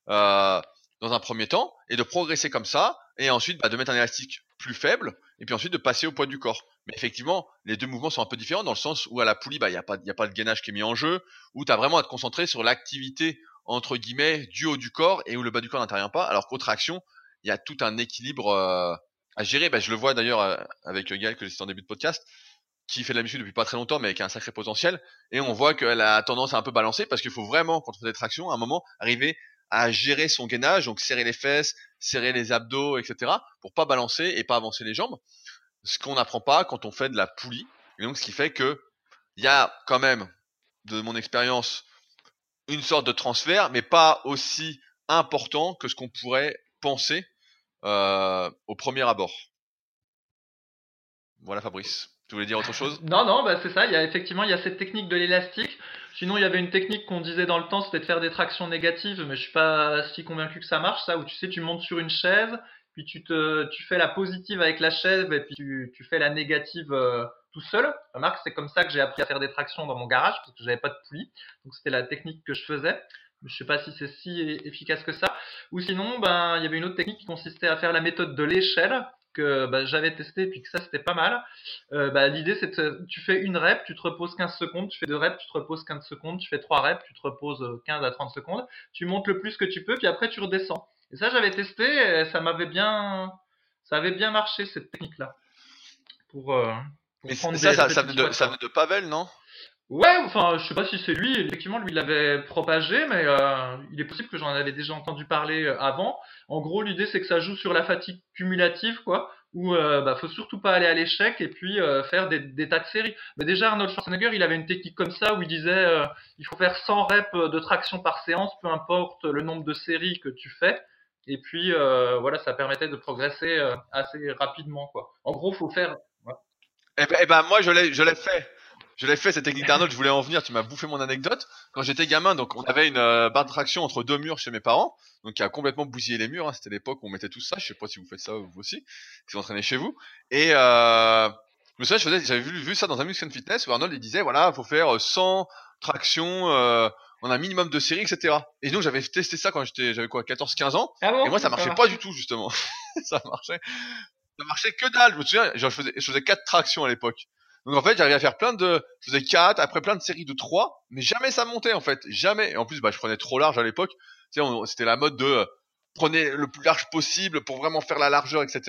[SPEAKER 1] Euh, dans un premier temps, et de progresser comme ça, et ensuite bah, de mettre un élastique plus faible, et puis ensuite de passer au poids du corps. Mais effectivement, les deux mouvements sont un peu différents dans le sens où à la poulie, bah, il n'y a, pas, y a pas de gainage qui est mis en jeu, où tu as vraiment à te concentrer sur l'activité entre guillemets du haut du corps et où le bas du corps n'intervient pas, alors qu'autre action, il y a tout un équilibre euh, à gérer. Bah, je le vois d'ailleurs euh, avec Gaël que j'ai en début de podcast, qui fait de la muscu depuis pas très longtemps, mais qui a un sacré potentiel, et on voit qu'elle a tendance à un peu balancer parce qu'il faut vraiment, quand on fait des tractions, à un moment, arriver à gérer son gainage, donc serrer les fesses, serrer les abdos, etc., pour pas balancer et pas avancer les jambes. Ce qu'on n'apprend pas quand on fait de la poulie. Et donc, ce qui fait que il y a quand même, de mon expérience, une sorte de transfert, mais pas aussi important que ce qu'on pourrait penser euh, au premier abord. Voilà Fabrice. Tu voulais dire autre chose?
[SPEAKER 2] Non, non, bah c'est ça. Il y a effectivement il y a cette technique de l'élastique. Sinon, il y avait une technique qu'on disait dans le temps, c'était de faire des tractions négatives, mais je suis pas si convaincu que ça marche, ça, où tu sais, tu montes sur une chaise, puis tu te, tu fais la positive avec la chaise, et puis tu, fais la négative euh, tout seul. Remarque, c'est comme ça que j'ai appris à faire des tractions dans mon garage, parce que j'avais pas de poulie. Donc c'était la technique que je faisais. Je sais pas si c'est si efficace que ça. Ou sinon, ben, il y avait une autre technique qui consistait à faire la méthode de l'échelle que bah, j'avais testé puis que ça c'était pas mal. Euh, bah, L'idée c'est que tu fais une rep, tu te reposes 15 secondes, tu fais deux reps, tu te reposes 15 secondes, tu fais trois reps, tu te reposes 15 à 30 secondes, tu montes le plus que tu peux puis après tu redescends. Et ça j'avais testé, et ça m'avait bien, ça avait bien marché cette technique là. Pour, euh,
[SPEAKER 1] Mais ça,
[SPEAKER 2] des
[SPEAKER 1] ça, ça venait de,
[SPEAKER 2] répétitions
[SPEAKER 1] ça venait de Pavel, non?
[SPEAKER 2] Ouais, enfin, je sais pas si c'est lui, effectivement, lui il l'avait propagé, mais euh, il est possible que j'en avais déjà entendu parler euh, avant. En gros, l'idée c'est que ça joue sur la fatigue cumulative, quoi, où euh, bah, faut surtout pas aller à l'échec et puis euh, faire des, des tas de séries. Mais déjà, Arnold Schwarzenegger, il avait une technique comme ça où il disait euh, il faut faire 100 reps de traction par séance, peu importe le nombre de séries que tu fais. Et puis euh, voilà, ça permettait de progresser euh, assez rapidement, quoi. En gros, faut faire.
[SPEAKER 1] Eh ben, eh ben, moi je l'ai je l'ai fait. Je l'ai fait cette technique d'Arnold, je voulais en venir, tu m'as bouffé mon anecdote. Quand j'étais gamin, donc on avait une euh, barre de traction entre deux murs chez mes parents, donc qui a complètement bousillé les murs. hein. C'était l'époque où on mettait tout ça. Je sais pas si vous faites ça vous aussi, si vous entraînez chez vous. Et euh, je me souviens, je faisais- j'avais vu, vu ça dans un Muscle Fitness où Arnold il disait voilà, faut faire euh, 100 tractions euh, en un minimum de séries, etc. Et donc j'avais testé ça quand j'étais, j'avais quoi, 14-15 ans.
[SPEAKER 2] Ah bon?
[SPEAKER 1] Et moi, ça marchait pas du tout, justement. ça marchait, ça marchait que dalle. Je me souviens, je faisais, quatre tractions à l'époque. Donc, en fait, j'arrivais à faire plein de, je faisais quatre, après plein de séries de trois, mais jamais ça montait, en fait. Jamais. Et en plus, bah, je prenais trop large à l'époque. Tu sais, c'était la mode de, euh, prenez le plus large possible pour vraiment faire la largeur, etc.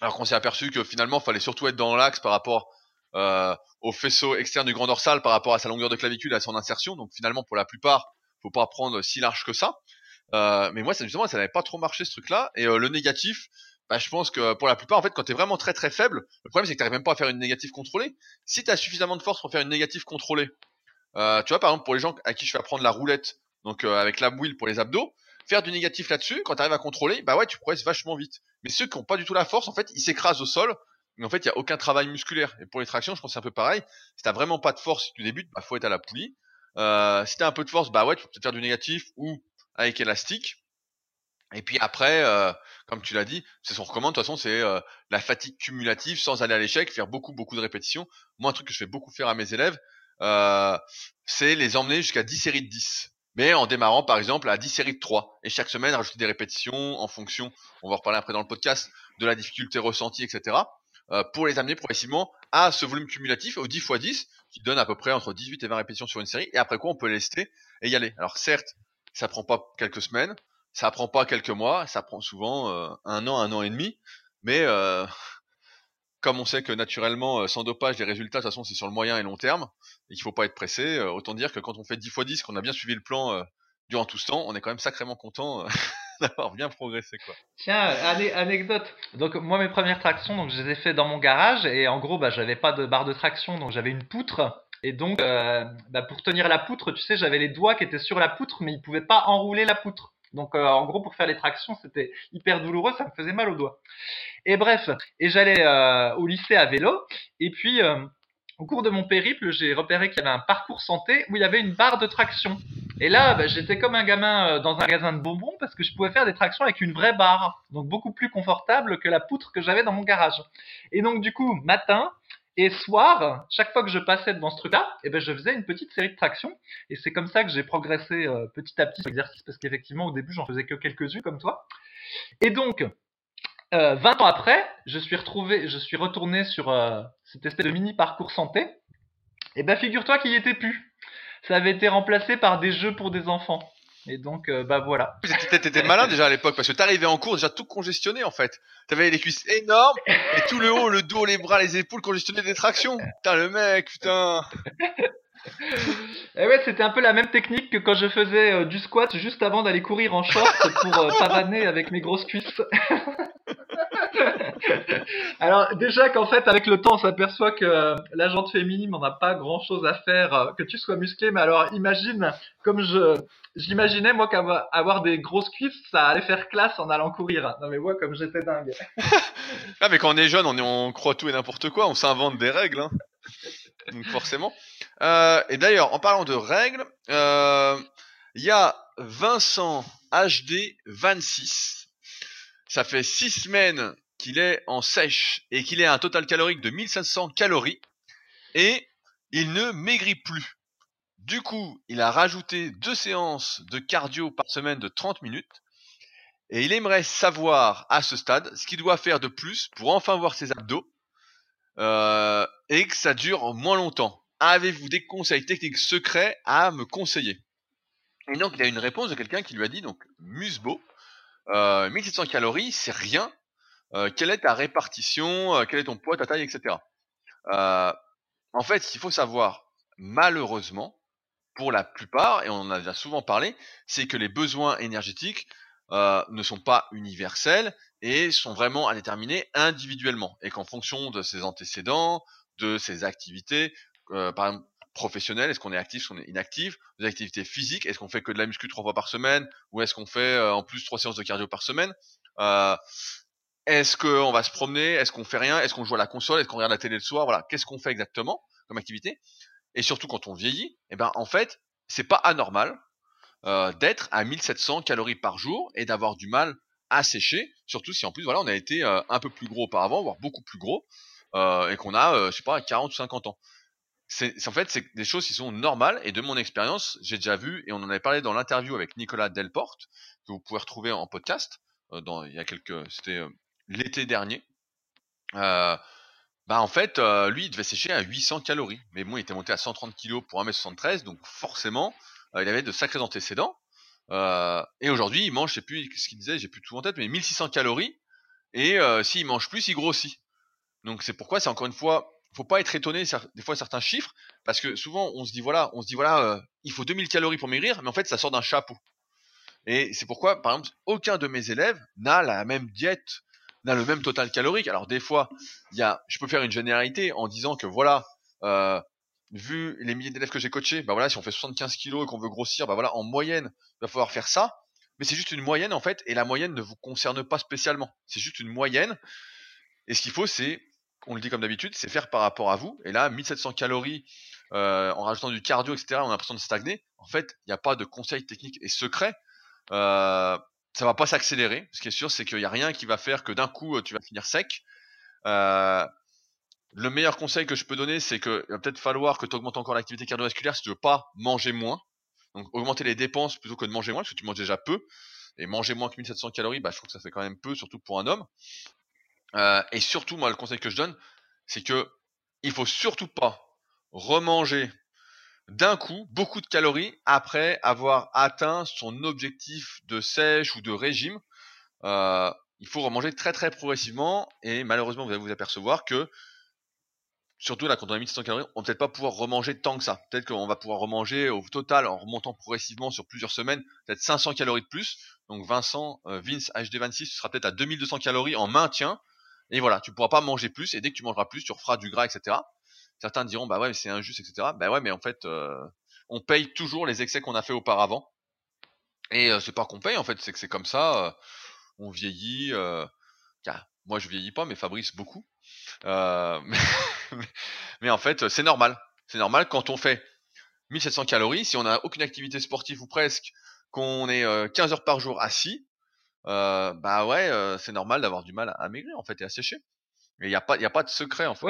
[SPEAKER 1] Alors qu'on s'est aperçu que finalement, fallait surtout être dans l'axe par rapport, euh, au faisceau externe du grand dorsal par rapport à sa longueur de clavicule à son insertion. Donc, finalement, pour la plupart, faut pas prendre si large que ça. Euh, mais moi, ça n'avait pas trop marché ce truc-là. Et euh, le négatif, bah, je pense que pour la plupart, en fait, quand t'es vraiment très très faible, le problème c'est que t'arrives même pas à faire une négative contrôlée. Si t'as suffisamment de force pour faire une négative contrôlée, euh, tu vois, par exemple, pour les gens à qui je fais apprendre la roulette, donc euh, avec la wheel pour les abdos, faire du négatif là-dessus, quand t'arrives à contrôler, bah ouais, tu progresses vachement vite. Mais ceux qui ont pas du tout la force, en fait, ils s'écrasent au sol. Mais en fait, il y a aucun travail musculaire. Et pour les tractions, je pense que c'est un peu pareil. Si t'as vraiment pas de force, si tu débutes, bah faut être à la poulie. Euh, si t'as un peu de force, bah ouais, tu peux peut-être faire du négatif ou avec élastique. Et puis après, euh, comme tu l'as dit, c'est ce qu'on recommande. De toute façon, c'est euh, la fatigue cumulative sans aller à l'échec, faire beaucoup beaucoup de répétitions. Moi, un truc que je fais beaucoup faire à mes élèves, euh, c'est les emmener jusqu'à 10 séries de 10. Mais en démarrant par exemple à 10 séries de 3. Et chaque semaine, rajouter des répétitions en fonction, on va reparler après dans le podcast, de la difficulté ressentie, etc. euh, pour les amener progressivement à ce volume cumulatif au 10 x 10, qui donne à peu près entre 18 et 20 répétitions sur une série. Et après quoi, on peut lester et y aller. Alors certes, ça prend pas quelques semaines, ça prend pas quelques mois, ça prend souvent euh, un an, un an et demi. Mais euh, comme on sait que naturellement, euh, sans dopage, les résultats, de toute façon, c'est sur le moyen et long terme, et qu'il faut pas être pressé, autant dire que quand on fait 10 x 10, qu'on a bien suivi le plan durant tout ce temps, on est quand même sacrément content d'avoir bien progressé. Quoi.
[SPEAKER 2] Tiens, ane- anecdote. Donc moi mes premières tractions, donc je les ai fait dans mon garage et en gros bah j'avais pas de barre de traction, donc j'avais une poutre et donc bah, pour tenir la poutre, tu sais, j'avais les doigts qui étaient sur la poutre, mais ils pouvaient pas enrouler la poutre. Donc euh, en gros pour faire les tractions, c'était hyper douloureux, ça me faisait mal aux doigts. Et bref, et j'allais euh, au lycée à vélo et puis euh, au cours de mon périple, j'ai repéré qu'il y avait un parcours santé où il y avait une barre de traction. Et là, bah, j'étais comme un gamin euh, dans un magasin de bonbons parce que je pouvais faire des tractions avec une vraie barre, donc beaucoup plus confortable que la poutre que j'avais dans mon garage. Et donc du coup, matin et soir, chaque fois que je passais devant ce truc-là, eh ben, je faisais une petite série de tractions. Et c'est comme ça que j'ai progressé euh, petit à petit sur l'exercice parce qu'effectivement, au début, j'en faisais que quelques-unes comme toi. Et donc, euh, 20 ans après, je suis retrouvé, je suis retourné sur euh, cette espèce de mini parcours santé. Et ben, figure-toi qu'il y était plus. Ça avait été remplacé par des jeux pour des enfants. Et donc, euh, bah voilà.
[SPEAKER 1] T'étais t'étais malin déjà à l'époque parce que t'arrivais en cours déjà tout congestionné en fait. T'avais les cuisses énormes et tout le haut, le dos, les bras, les épaules congestionnés des tractions. Putain le mec, putain.
[SPEAKER 2] Et ouais, c'était un peu la même technique que quand je faisais euh, du squat juste avant d'aller courir en short pour euh, pavaner avec mes grosses cuisses. Alors déjà qu'en fait avec le temps on s'aperçoit que euh, la jante féminine on n'a pas grand chose à faire euh, que tu sois musclé mais alors imagine comme je j'imaginais moi qu'avoir avoir des grosses cuisses ça allait faire classe en allant courir. Non mais moi comme j'étais dingue.
[SPEAKER 1] Ah mais quand on est jeune, on, on croit tout et n'importe quoi, on s'invente des règles. Hein. Donc forcément. Euh, et d'ailleurs, en parlant de règles, il y a Vincent HD 26. Ça fait six semaines qu'il est en sèche et qu'il à un total calorique de 1500 calories et il ne maigrit plus. Du coup, il a rajouté deux séances de cardio par semaine de 30 minutes et il aimerait savoir à ce stade ce qu'il doit faire de plus pour enfin voir ses abdos euh, et que ça dure moins longtemps. Avez-vous des conseils techniques secrets à me conseiller? Et donc il a une réponse de quelqu'un qui lui a dit donc Musbo, euh, 1700 calories, c'est rien. Euh, quelle est ta répartition euh, Quel est ton poids, ta taille, etc. Euh, en fait, ce qu'il faut savoir, malheureusement, pour la plupart, et on en a déjà souvent parlé, c'est que les besoins énergétiques euh, ne sont pas universels et sont vraiment à déterminer individuellement et qu'en fonction de ses antécédents, de ses activités, euh, par exemple professionnelles, est-ce qu'on est actif, est-ce qu'on est inactif, des activités physiques, est-ce qu'on fait que de la muscu trois fois par semaine ou est-ce qu'on fait euh, en plus trois séances de cardio par semaine euh, Est-ce qu'on va se promener? Est-ce qu'on fait rien? Est-ce qu'on joue à la console? Est-ce qu'on regarde la télé le soir? Voilà, qu'est-ce qu'on fait exactement comme activité? Et surtout quand on vieillit, eh ben en fait, c'est pas anormal euh, d'être à 1700 calories par jour et d'avoir du mal à sécher, surtout si en plus voilà on a été euh, un peu plus gros auparavant, voire beaucoup plus gros, euh, et qu'on a, je sais pas, 40 ou 50 ans. C'est en fait c'est des choses qui sont normales et de mon expérience j'ai déjà vu et on en avait parlé dans l'interview avec Nicolas Delporte que vous pouvez retrouver en podcast il y a quelques c'était l'été dernier. Euh, bah en fait lui il devait sécher à 800 calories mais bon il était monté à 130 kg pour 1m73 donc forcément euh, il avait de sacrés antécédents. Euh, et aujourd'hui, il mange, je sais plus ce qu'il disait, j'ai plus tout en tête, mais 1600 calories. Et euh, s'il mange plus, il grossit. Donc c'est pourquoi c'est encore une fois, faut pas être étonné des fois certains chiffres, parce que souvent on se dit voilà, on se dit voilà, euh, il faut 2000 calories pour maigrir, mais en fait ça sort d'un chapeau. Et c'est pourquoi, par exemple, aucun de mes élèves n'a la même diète, n'a le même total calorique. Alors des fois, y a, je peux faire une généralité en disant que voilà, euh, vu les milliers d'élèves que j'ai coachés, bah voilà, si on fait 75 kilos et qu'on veut grossir, bah voilà, en moyenne, il va falloir faire ça. Mais c'est juste une moyenne en fait, et la moyenne ne vous concerne pas spécialement. C'est juste une moyenne. Et ce qu'il faut, c'est, on le dit comme d'habitude, c'est faire par rapport à vous. Et là, 1700 calories euh, en rajoutant du cardio, etc., on a l'impression de stagner. En fait, il n'y a pas de conseils techniques et secrets. Euh, ça va pas s'accélérer. Ce qui est sûr, c'est qu'il n'y a rien qui va faire que d'un coup, tu vas finir sec. Euh, le meilleur conseil que je peux donner, c'est qu'il va peut-être falloir que tu augmentes encore l'activité cardiovasculaire si tu veux pas manger moins. Donc augmenter les dépenses plutôt que de manger moins, parce que tu manges déjà peu. Et manger moins que 1700 calories, bah, je trouve que ça fait quand même peu, surtout pour un homme. Euh, et surtout, moi, le conseil que je donne, c'est que il faut surtout pas remanger d'un coup beaucoup de calories après avoir atteint son objectif de sèche ou de régime. Euh, il faut remanger très très progressivement et malheureusement vous allez vous apercevoir que surtout là quand on a 1700 calories, on va peut-être pas pouvoir remanger tant que ça. Peut-être qu'on va pouvoir remanger au total en remontant progressivement sur plusieurs semaines, peut-être 500 calories de plus. Donc Vincent, euh, Vince HD26, ce sera peut-être à 2200 calories en maintien. Et voilà, tu pourras pas manger plus. Et dès que tu mangeras plus, tu referas du gras, etc. Certains diront bah ouais, c'est injuste, etc. Bah ouais, mais en fait, euh, on paye toujours les excès qu'on a fait auparavant. Et euh, c'est pas qu'on paye, en fait, c'est que c'est comme ça. Euh, on vieillit. Euh, moi, je vieillis pas, mais Fabrice beaucoup. Mais, mais, en fait, c'est normal. C'est normal quand on fait 1700 calories, si on n'a aucune activité sportive ou presque, qu'on est 15 heures par jour assis, bah ouais, c'est normal d'avoir du mal à maigrir en fait et à sécher. Et il n'y a pas, il a pas de secret en fait.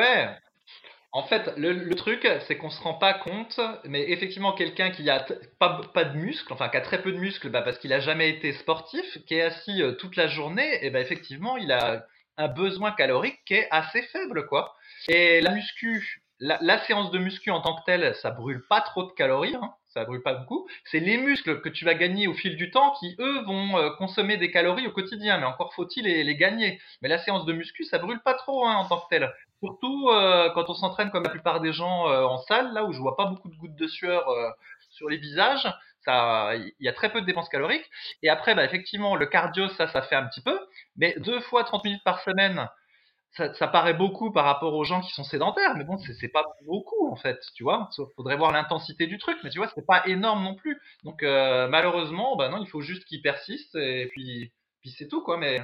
[SPEAKER 2] En fait, le, le truc, c'est qu'on se rend pas compte, mais effectivement, quelqu'un qui a pas, pas de muscles, enfin qui a très peu de muscles, bah, parce qu'il a jamais été sportif, qui est assis euh, toute la journée, et bah effectivement, il a un besoin calorique qui est assez faible, quoi. Et la muscu, la, la séance de muscu en tant que telle, ça brûle pas trop de calories, hein, ça brûle pas beaucoup. C'est les muscles que tu vas gagner au fil du temps qui, eux, vont euh, consommer des calories au quotidien, mais encore faut-il les, les, gagner. Mais la séance de muscu, ça brûle pas trop hein, en tant que tel. Surtout euh, quand on s'entraîne comme la plupart des gens euh, en salle, là où je vois pas beaucoup de gouttes de sueur sur les visages, il y a très peu de dépenses caloriques. Et après, bah, effectivement, le cardio, ça, ça fait un petit peu, mais deux fois 30 minutes par semaine, ça, paraît beaucoup par rapport aux gens qui sont sédentaires, mais bon, c'est pas beaucoup en fait, tu vois. Il faudrait voir l'intensité du truc, mais tu vois, c'est pas énorme non plus. Donc euh, malheureusement, bah non, il faut juste qu'ils persistent et puis, c'est tout quoi. Mais,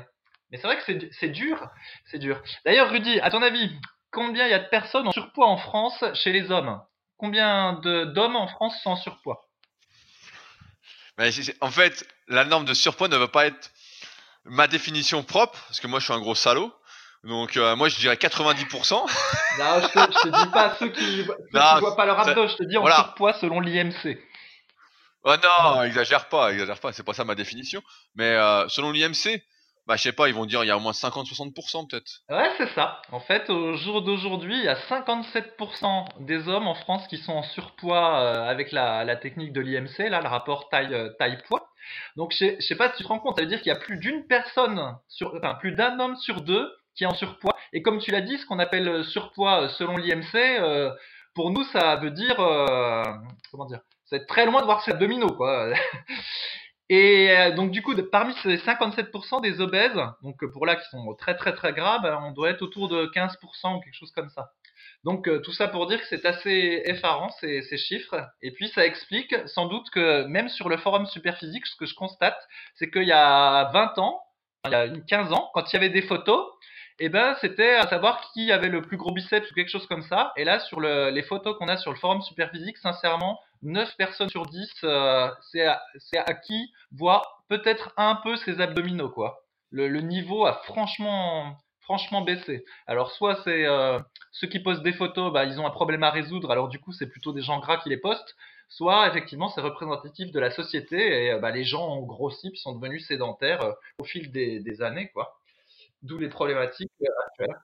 [SPEAKER 2] mais c'est vrai que c'est dur, c'est dur. D'ailleurs, Rudy, à ton avis, combien il y a de personnes en surpoids en France chez les hommes? Combien d'hommes en France sont en surpoids?
[SPEAKER 1] En fait, la norme de surpoids ne va pas être ma définition propre, parce que moi je suis un gros salaud. Donc euh, moi je dirais 90%.
[SPEAKER 2] non, je te, je te dis pas ceux qui, ceux qui voient pas leur abdos, je te dis en surpoids selon l'IMC.
[SPEAKER 1] Oh non, exagère pas, exagère pas, c'est pas ça ma définition. Mais euh, selon l'IMC, bah je sais pas, ils vont dire il y a au moins 50-60% peut-être.
[SPEAKER 2] Ouais, c'est ça. En fait, au jour d'aujourd'hui, il y a 57% des hommes en France qui sont en surpoids euh, avec la, la, technique de l'IMC, là, le rapport taille euh, taille poids. Donc je sais, sais pas si tu te rends compte, ça veut dire qu'il y a plus d'une personne sur, enfin plus d'un homme sur deux qui est en surpoids. Et comme tu l'as dit, ce qu'on appelle euh, surpoids selon l'IMC, pour nous, ça veut dire comment dire C'est très loin de voir ces domino, quoi. Et euh, donc du coup, parmi ces 57% des obèses, donc euh, pour là qui sont très très très graves, on doit être autour de 15% ou quelque chose comme ça. Donc euh, tout ça pour dire que c'est assez effarant ces, ces, chiffres. Et puis ça explique sans doute que même sur le forum Superphysique, ce que je constate, c'est qu'il y a 20 ans, il y a 15 ans, quand il y avait des photos, eh ben c'était à savoir qui avait le plus gros biceps ou quelque chose comme ça. Et là, sur le, les photos qu'on a sur le forum Superphysique, sincèrement, 9 personnes sur 10, euh, c'est à, qui voit peut-être un peu ses abdominaux, quoi. Le, niveau a franchement, franchement baissé. Alors soit c'est euh, ceux qui postent des photos, bah, ils ont un problème à résoudre, alors du coup c'est plutôt des gens gras qui les postent, soit effectivement c'est représentatif de la société et euh, bah, les gens ont grossi puis sont devenus sédentaires au fil des, des années, quoi. D'où les problématiques actuelles.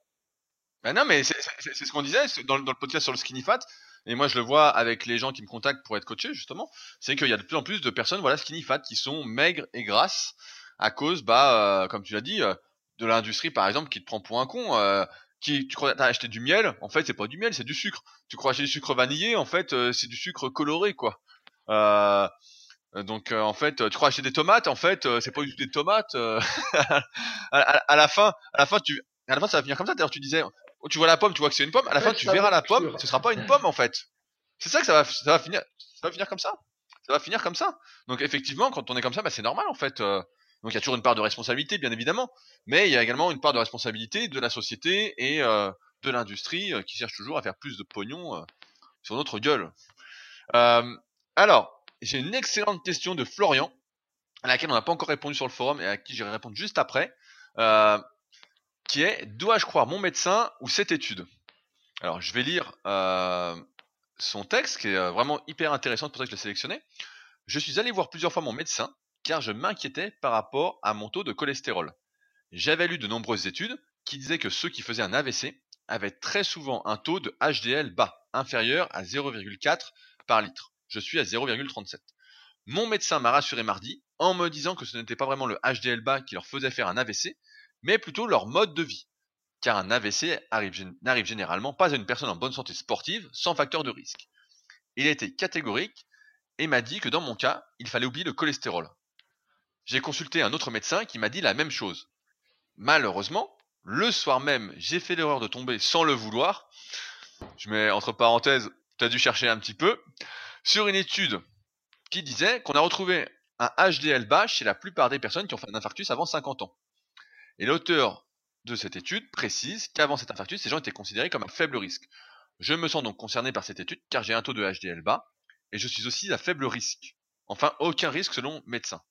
[SPEAKER 1] Ben non, mais c'est ce qu'on disait dans, le podcast sur le skinny fat et moi je le vois avec les gens qui me contactent pour être coaché justement, c'est qu'il y a de plus en plus de personnes voilà skinny fat qui sont maigres et grasses à cause bah euh, comme tu l'as dit euh, de l'industrie par exemple qui te prend pour un con euh, qui tu crois t'as acheté du miel en fait c'est pas du miel c'est du sucre tu crois acheter du sucre vanillé en fait c'est du sucre coloré quoi donc en fait tu crois acheter des tomates en fait c'est pas du tout des tomates à, la fin à la fin tu à la fin ça va finir comme ça d'ailleurs tu disais tu vois la pomme, tu vois que c'est une pomme, à la fin tu verras la pomme, ce sera pas une pomme en fait. C'est ça que ça va, ça va finir, ça va finir comme ça. Ça va finir comme ça. Donc effectivement, quand on est comme ça, bah, c'est normal en fait. Euh. donc il y a toujours une part de responsabilité, bien évidemment, mais il y a également une part de responsabilité de la société et euh, de l'industrie euh, qui cherche toujours à faire plus de pognon sur notre gueule. alors, j'ai une excellente question de Florian, à laquelle on n'a pas encore répondu sur le forum et à qui j'irai répondre juste après. Euh, qui est Dois-je croire mon médecin ou cette étude? Alors, je vais lire euh, son texte, qui est euh, vraiment hyper intéressant, c'est pour ça que je l'ai sélectionné. Je suis allé voir plusieurs fois mon médecin, car je m'inquiétais par rapport à mon taux de cholestérol. J'avais lu de nombreuses études qui disaient que ceux qui faisaient un AVC avaient très souvent un taux de HDL bas, inférieur à 0,4 par litre. Je suis à 0,37. Mon médecin m'a rassuré mardi en me disant que ce n'était pas vraiment le HDL bas qui leur faisait faire un AVC, mais plutôt leur mode de vie. Car un AVC n'arrive généralement pas à une personne en bonne santé sportive sans facteur de risque. Il a été catégorique et m'a dit que dans mon cas, il fallait oublier le cholestérol. J'ai consulté un autre médecin qui m'a dit la même chose. Malheureusement, le soir même, j'ai fait l'erreur de tomber sans le vouloir. Je mets entre parenthèses, tu as dû chercher un petit peu, sur une étude qui disait qu'on a retrouvé un HDL bas chez la plupart des personnes qui ont fait un infarctus avant 50 ans. Et l'auteur de cette étude précise qu'avant cet infarctus, ces gens étaient considérés comme un faible risque. Je me sens donc concerné par cette étude car j'ai un taux de HDL bas et je suis aussi à faible risque. Enfin, aucun risque selon médecin.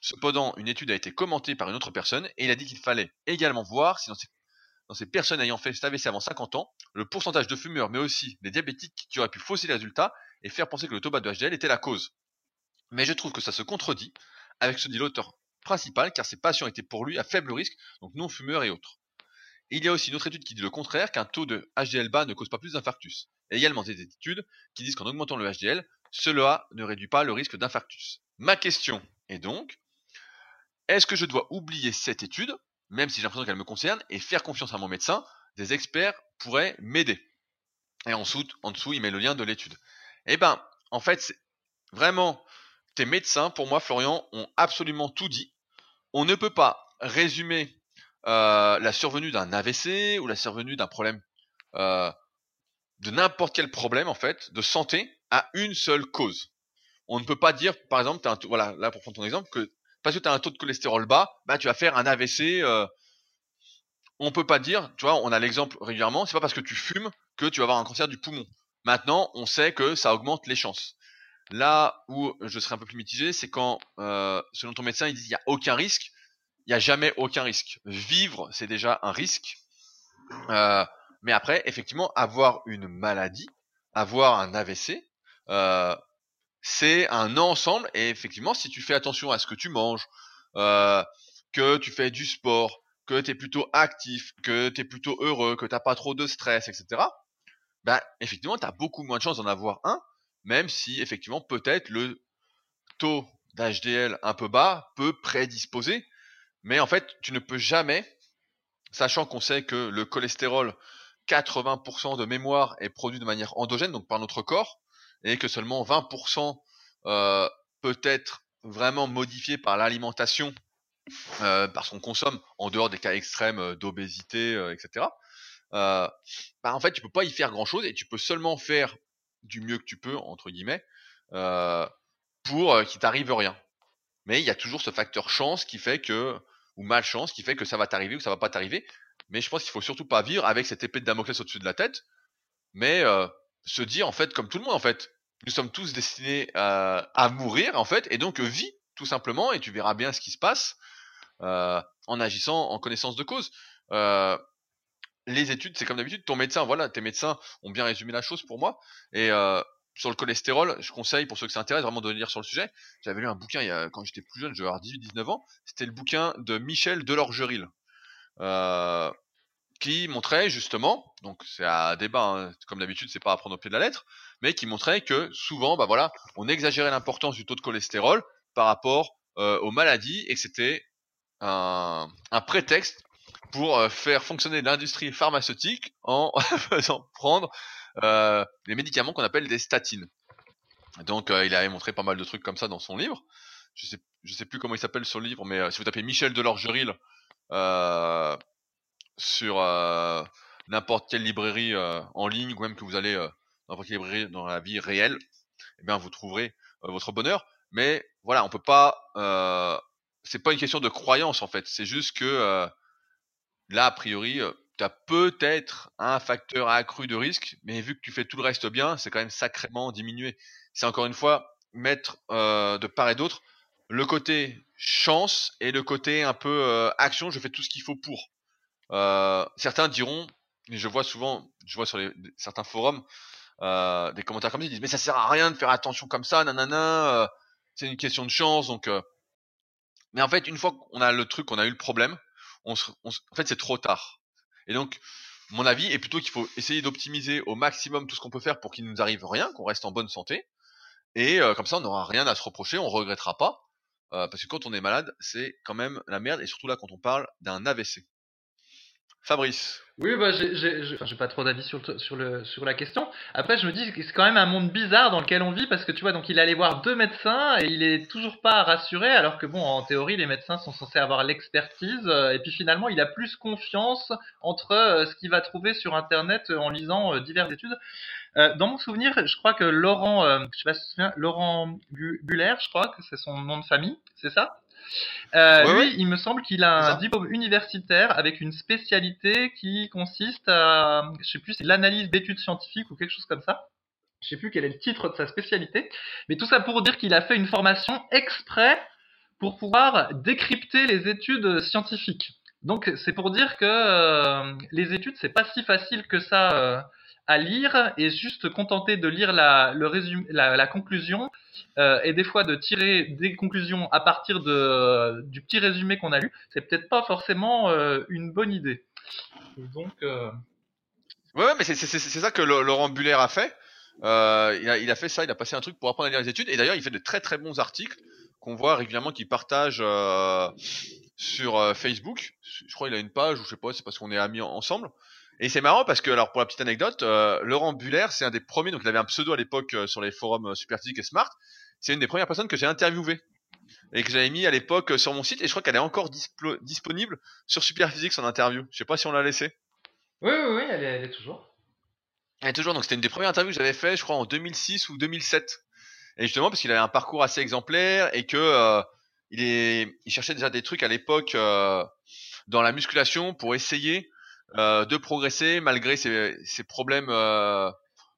[SPEAKER 1] Cependant, une étude a été commentée par une autre personne et il a dit qu'il fallait également voir si dans ces, personnes ayant fait cet AVC avant 50 ans, le pourcentage de fumeurs mais aussi des diabétiques qui auraient pu fausser les résultats et faire penser que le taux bas de HDL était la cause. Mais je trouve que ça se contredit avec ce dit l'auteur principal car ses patients étaient pour lui à faible risque, donc non fumeurs et autres. il y a aussi une autre étude qui dit le contraire, qu'un taux de HDL bas ne cause pas plus d'infarctus. Et également des études qui disent qu'en augmentant le HDL, cela ne réduit pas le risque d'infarctus. Ma question est donc, est-ce que je dois oublier cette étude, même si j'ai l'impression qu'elle me concerne, et faire confiance à mon médecin? Des experts pourraient m'aider. Et en dessous, il met le lien de l'étude. Eh ben, en fait, vraiment tes médecins, pour moi, Florian, ont absolument tout dit. On ne peut pas résumer euh, la survenue d'un AVC ou la survenue d'un problème, euh, de n'importe quel problème en fait, de santé, à une seule cause. On ne peut pas dire, par exemple, un là pour prendre ton exemple, que parce que tu as un taux de cholestérol bas, bah tu vas faire un AVC. Euh, on peut pas dire, tu vois, on a l'exemple régulièrement, c'est pas parce que tu fumes que tu vas avoir un cancer du poumon. Maintenant, on sait que ça augmente les chances. Là où je serais un peu plus mitigé, c'est quand, euh, selon ton médecin, il dit il n'y a aucun risque. Il n'y a jamais aucun risque. Vivre, c'est déjà un risque. Euh, mais après, effectivement, avoir une maladie, avoir un AVC, euh, c'est un ensemble. Et effectivement, si tu fais attention à ce que tu manges, euh, que tu fais du sport, que tu es plutôt actif, que tu es plutôt heureux, que tu pas trop de stress, etc., bah, effectivement, tu as beaucoup moins de chances d'en avoir un, même si, effectivement, peut-être le taux d'HDL un peu bas peut prédisposer. Mais en fait, tu ne peux jamais, sachant qu'on sait que le cholestérol, 80% de mémoire est produit de manière endogène, donc par notre corps, et que seulement 20% euh, peut être vraiment modifié par l'alimentation, euh, parce qu'on consomme en dehors des cas extrêmes euh, d'obésité, bah en fait, tu peux pas y faire grand chose et tu peux seulement faire du mieux que tu peux entre guillemets pour qu'il t'arrive rien. Mais il y a toujours ce facteur chance qui fait que ou malchance qui fait que ça va t'arriver ou ça va pas t'arriver. Mais je pense qu'il faut surtout pas vivre avec cette épée de Damoclès au-dessus de la tête, mais se dire en fait comme tout le monde en fait, nous sommes tous destinés à, mourir en fait, et donc vis tout simplement et tu verras bien ce qui se passe en agissant en connaissance de cause. Les études, c'est comme d'habitude, ton médecin, voilà, tes médecins ont bien résumé la chose pour moi. Et euh, sur le cholestérol, je conseille pour ceux que ça intéresse vraiment de lire sur le sujet. J'avais lu un bouquin quand j'étais plus jeune, je 18-19 ans. C'était le bouquin de Michel Delorgeril. Euh, qui montrait justement, donc c'est à débat, hein, comme d'habitude, c'est pas à prendre au pied de la lettre, mais qui montrait que souvent, bah voilà, on exagérait l'importance du taux de cholestérol par rapport euh, aux maladies et que c'était un, prétexte pour euh, faire fonctionner l'industrie pharmaceutique en faisant prendre euh, les médicaments qu'on appelle des statines. Donc euh, il avait montré pas mal de trucs comme ça dans son livre. Je sais, je sais plus comment il s'appelle le livre, mais euh, si vous tapez Michel Delorgeril euh, sur n'importe quelle librairie en ligne, ou même que vous allez dans n'importe quelle librairie dans la vie réelle, eh bien vous trouverez votre bonheur. Mais voilà, on peut pas. c'est pas une question de croyance en fait. C'est juste que là, a priori, tu as peut-être un facteur accru de risque, mais vu que tu fais tout le reste bien, c'est quand même sacrément diminué. C'est encore une fois mettre euh, de part et d'autre le côté chance et le côté un peu euh, action, je fais tout ce qu'il faut pour. Euh, certains diront, et je vois souvent, je vois sur certains forums, des commentaires comme ça, ils disent mais ça sert à rien de faire attention comme ça, nanana, c'est une question de chance, donc... mais en fait, une fois qu'on a le truc, qu'on a eu le problème, on en fait c'est trop tard. Et donc, mon avis est plutôt qu'il faut essayer d'optimiser au maximum tout ce qu'on peut faire pour qu'il ne nous arrive rien, qu'on reste en bonne santé. Et euh, comme ça, on n'aura rien à se reprocher, on regrettera pas. Euh, parce que quand on est malade, c'est quand même la merde, et surtout là quand on parle d'un AVC. Fabrice.
[SPEAKER 2] Oui, bah, j'ai pas trop d'avis sur, sur, le, sur la question. Après, je me dis que c'est quand même un monde bizarre dans lequel on vit parce que tu vois, donc il allait voir deux médecins et il est toujours pas rassuré, alors que bon, en théorie, les médecins sont censés avoir l'expertise. Euh, et puis finalement, il a plus confiance entre euh, ce qu'il va trouver sur Internet en lisant euh, diverses études. dans mon souvenir, je crois que Laurent, je sais pas si tu te souviens, Laurent Buller, je crois que c'est son nom de famille, c'est ça? Euh, lui, il me semble qu'il a un diplôme universitaire avec une spécialité qui consiste à, je sais plus, c'est l'analyse d'études scientifiques ou quelque chose comme ça. Je sais plus quel est le titre de sa spécialité, mais tout ça pour dire qu'il a fait une formation exprès pour pouvoir décrypter les études scientifiques. Donc c'est pour dire que euh, les études c'est pas si facile que ça euh, à lire et juste contenter de lire la, conclusion euh, et des fois de tirer des conclusions à partir de, du petit résumé qu'on a lu, c'est peut-être pas forcément euh, une bonne idée. donc. Euh...
[SPEAKER 1] Ouais, mais c'est ça que Laurent Buller a fait. Il, a, il a fait ça, il a passé un truc pour apprendre à lire les études. Et d'ailleurs, il fait de très très bons articles qu'on voit régulièrement qu'il partage sur Facebook. Je crois qu'il a une page, ou je sais pas, c'est parce qu'on est amis ensemble. Et c'est marrant parce que, alors pour la petite anecdote, euh, Laurent Buller, c'est un des premiers, donc il avait un pseudo à l'époque euh, sur les forums euh, Superphysique et Smart. C'est une des premières personnes que j'ai interviewé et que j'avais mis à l'époque sur mon site et je crois qu'elle est encore disponible sur Superphysique son interview. Je sais pas si on l'a laissé.
[SPEAKER 2] Oui, oui, oui, elle est, elle est toujours.
[SPEAKER 1] Elle est toujours, donc c'était une des premières interviews que j'avais fait, je crois en 2006 ou 2007. Et justement parce qu'il avait un parcours assez exemplaire et que il, est, il cherchait déjà des trucs à l'époque dans la musculation pour essayer euh, de progresser malgré ses, problèmes euh,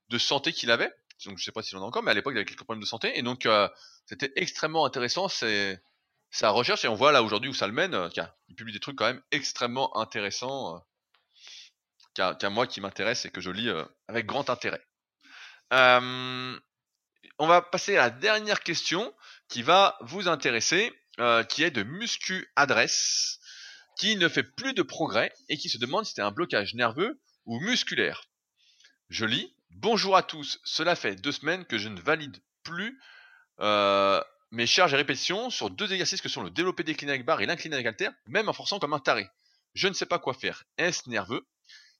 [SPEAKER 1] de santé qu'il avait. Donc je sais pas s'il en a encore, mais à l'époque il avait quelques problèmes de santé. Et donc euh, c'était extrêmement intéressant sa recherche. Et on voit là aujourd'hui où ça le mène. Il publie des trucs quand même extrêmement intéressants. Euh, qu'à moi qui m'intéresse et que je lis avec grand intérêt. On va passer à la dernière question qui va vous intéresser, qui est de Muscu Adresse, qui ne fait plus de progrès et qui se demande si c'est un blocage nerveux ou musculaire. Je lis Bonjour à tous, cela fait deux semaines que je ne valide plus euh, mes charges et répétitions sur deux exercices que sont le développé décliné avec barre et l'incliné avec haltère, même en forçant comme un taré. Je ne sais pas quoi faire. Est-ce nerveux?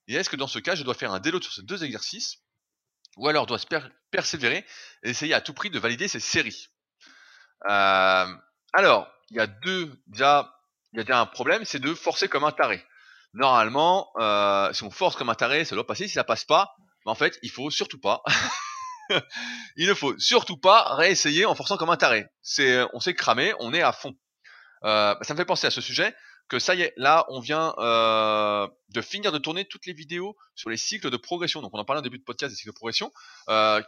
[SPEAKER 1] Et est-ce que dans ce cas, je dois faire un déload sur ces deux exercices? Ou alors dois-je per- persévérer et essayer à tout prix de valider ces séries? Euh, Alors, il y a deux, déjà, il y a un problème, c'est de forcer comme un taré. Normalement, euh, si on force comme un taré, ça doit passer. Si ça passe pas, mais en fait, il faut surtout pas. il ne faut surtout pas réessayer en forçant comme un taré. C'est, on s'est cramé, on est à fond. Euh, ça me fait penser à ce sujet que ça y est, là, on vient euh, de finir de tourner toutes les vidéos sur les cycles de progression. Donc, on en parlait au début de podcast des cycles de progression,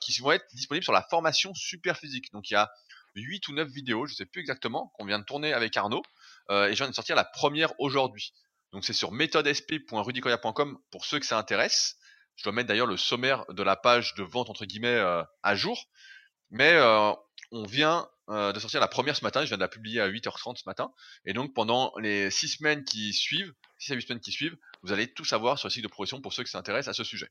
[SPEAKER 1] qui vont être disponibles sur la formation super physique. Donc, il y a 8 ou 9 vidéos, je sais plus exactement, qu'on vient de tourner avec Arnaud, et je viens de sortir la première aujourd'hui. Donc, c'est sur méthodesp.rudicoya.com pour ceux que ça intéresse. Je dois mettre d'ailleurs le sommaire de la page de vente entre guillemets euh, à jour. Mais euh, on vient euh, de sortir la première ce matin, je viens de la publier à 8h30 ce matin. Et donc pendant les 6 semaines qui suivent, 6 à 8 semaines qui suivent, vous allez tout savoir sur le cycle de progression pour ceux qui s'intéressent à ce sujet.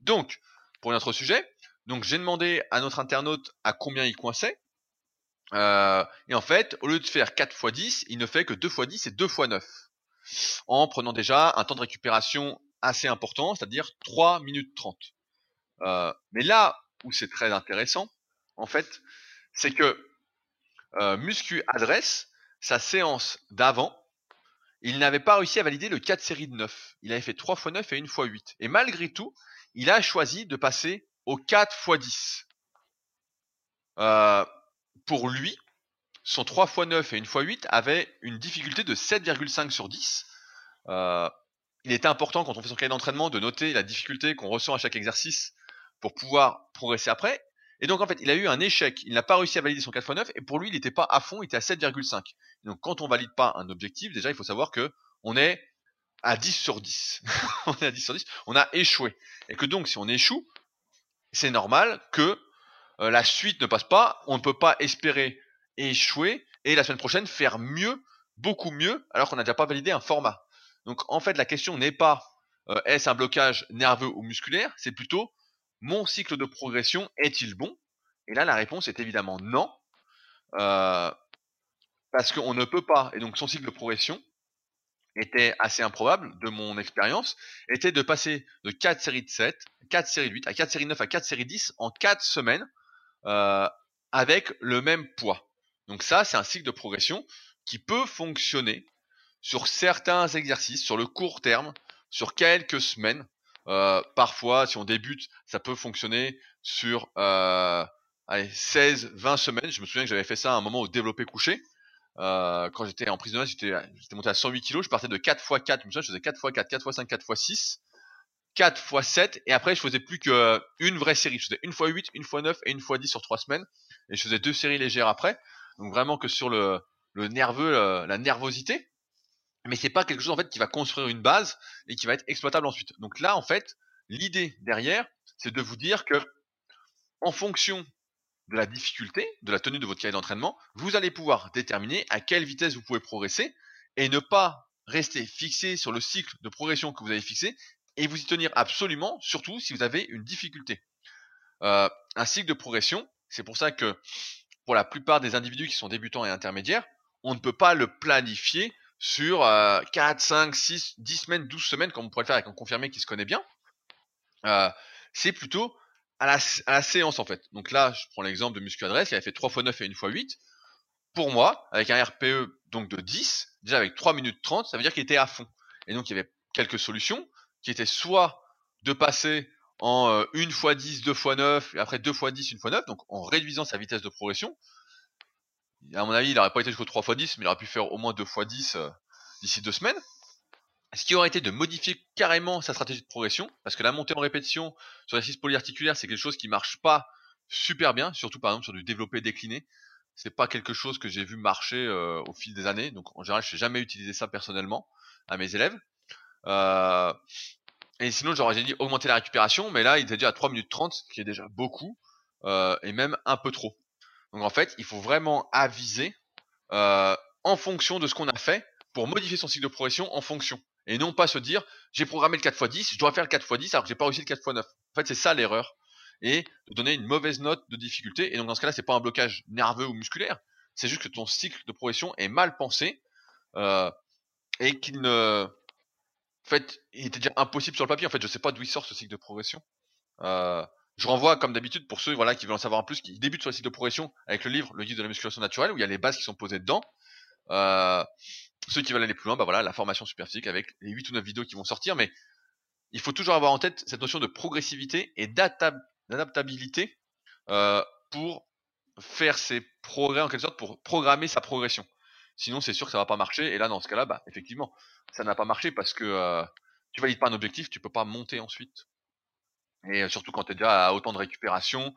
[SPEAKER 1] Donc, pour notre sujet, donc j'ai demandé à notre internaute à combien il coinçait. Euh, et en fait, au lieu de faire 4 x 10, il ne fait que 2 x 10 et 2 x 9. En prenant déjà un temps de récupération assez important, c'est-à-dire 3 minutes 30. Euh, mais là où c'est très intéressant, en fait, c'est que euh, Muscu adresse sa séance d'avant, il n'avait pas réussi à valider le 4 série de 9. Il avait fait 3 x 9 et 1 x 8. Et malgré tout, il a choisi de passer au 4 x 10. Euh, pour lui, son 3 x 9 et 1 x 8 avait une difficulté de 7,5 sur 10. Euh, il était important quand on fait son cahier d'entraînement de noter la difficulté qu'on ressent à chaque exercice pour pouvoir progresser après. Et donc en fait, il a eu un échec. Il n'a pas réussi à valider son 4 x 9 et pour lui, il n'était pas à fond, il était à 7,5. Donc quand on valide pas un objectif, déjà il faut savoir que on est à 10 sur 10. on est à 10 sur 10, on a échoué. Et que donc si on échoue, c'est normal que euh, la suite ne passe pas, on ne peut pas espérer échouer et la semaine prochaine faire mieux, beaucoup mieux, alors qu'on n'a déjà pas validé un format. Donc en fait, la question n'est pas euh, est-ce un blocage nerveux ou musculaire, c'est plutôt mon cycle de progression est-il bon? Et là, la réponse est évidemment non, euh, parce qu'on ne peut pas. Et donc son cycle de progression était assez improbable, de mon expérience, était de passer de 4 séries de 7, 4 séries de 8, à 4 séries de 9, à 4 séries de 10 en 4 semaines, euh, avec le même poids. Donc ça, c'est un cycle de progression qui peut fonctionner sur certains exercices, sur le court terme, sur quelques semaines. Euh, parfois, si on débute, ça peut fonctionner sur euh, allez, 16, 20 semaines. Je me souviens que j'avais fait ça à un moment au développé couché. Euh, quand j'étais en prisonnier, j'étais, monté à 108 kg, je partais de 4 x 4, je me souviens, je faisais 4 x 4, 4 x 5, 4 x 6, 4 x 7, et après je faisais plus qu'une vraie série. Je faisais une fois 8, une fois 9 et une fois 10 sur 3 semaines, et je faisais deux séries légères après. Donc vraiment que sur le, nerveux, le, la nervosité, mais c'est pas quelque chose en fait qui va construire une base et qui va être exploitable ensuite. Donc là, en fait, l'idée derrière, c'est de vous dire que en fonction de la difficulté, de la tenue de votre cahier d'entraînement, vous allez pouvoir déterminer à quelle vitesse vous pouvez progresser et ne pas rester fixé sur le cycle de progression que vous avez fixé et vous y tenir absolument, surtout si vous avez une difficulté. Euh, un cycle de progression, c'est pour ça que pour la plupart des individus qui sont débutants et intermédiaires, on ne peut pas le planifier sur euh, 4, 5, 6, 10 semaines, 12 semaines, comme on pourrait le faire avec un confirmé qui se connaît bien. Euh, c'est plutôt à la, à la, séance en fait. Donc là, je prends l'exemple de muscu adresse, il avait fait 3 x 9 et 1 x 8. Pour moi, avec un RPE donc de 10, déjà avec 3 minutes 30, ça veut dire qu'il était à fond. Et donc il y avait quelques solutions qui étaient soit de passer en euh, 1 x 10, 2 x 9, et après 2 x 10, 1 x 9, donc en réduisant sa vitesse de progression. À mon avis, il n'aurait pas été jusqu'au 3 x 10, mais il aurait pu faire au moins 2 x 10 euh, d'ici deux semaines. ce qui aurait été de modifier carrément sa stratégie de progression, parce que la montée en répétition sur l'exercice polyarticulaire, c'est quelque chose qui marche pas super bien, surtout par exemple sur du développé décliné. C'est pas quelque chose que j'ai vu marcher euh, au fil des années, donc en général, je n'ai jamais utilisé ça personnellement à mes élèves. Euh, et sinon, j'aurais dit augmenter la récupération, mais là, il était déjà à 3 minutes 30, ce qui est déjà beaucoup, euh, et même un peu trop. Donc en fait, il faut vraiment aviser en fonction de ce qu'on a fait pour modifier son cycle de progression en fonction. Et non pas se dire, j'ai programmé le 4x10, je dois faire le 4x10 alors que j'ai pas réussi le 4x9. En fait, c'est ça l'erreur. Et donner une mauvaise note de difficulté. Et donc, dans ce cas-là, c'est pas un blocage nerveux ou musculaire. C'est juste que ton cycle de progression est mal pensé. Euh, et qu'il ne, en fait, il était déjà impossible sur le papier. En fait, je sais pas d'où il sort ce cycle de progression. Euh, je renvoie, comme d'habitude, pour ceux voilà qui veulent en savoir un plus, qui débutent sur le cycle de progression avec le livre Le guide de la musculation naturelle, où il y a les bases qui sont posées dedans. Euh, ceux qui veulent aller plus loin, bah voilà, la formation super physique avec les 8 ou 9 vidéos qui vont sortir, mais il faut toujours avoir en tête cette notion de progressivité et d'adaptabilité euh, pour faire ses progrès en quelque sorte, pour programmer sa progression. Sinon, c'est sûr que ça va pas marcher. Et là, dans ce cas-là, bah, effectivement, ça n'a pas marché parce que euh, tu valides pas un objectif, tu peux pas monter ensuite. Et euh, surtout quand tu es déjà à autant de récupération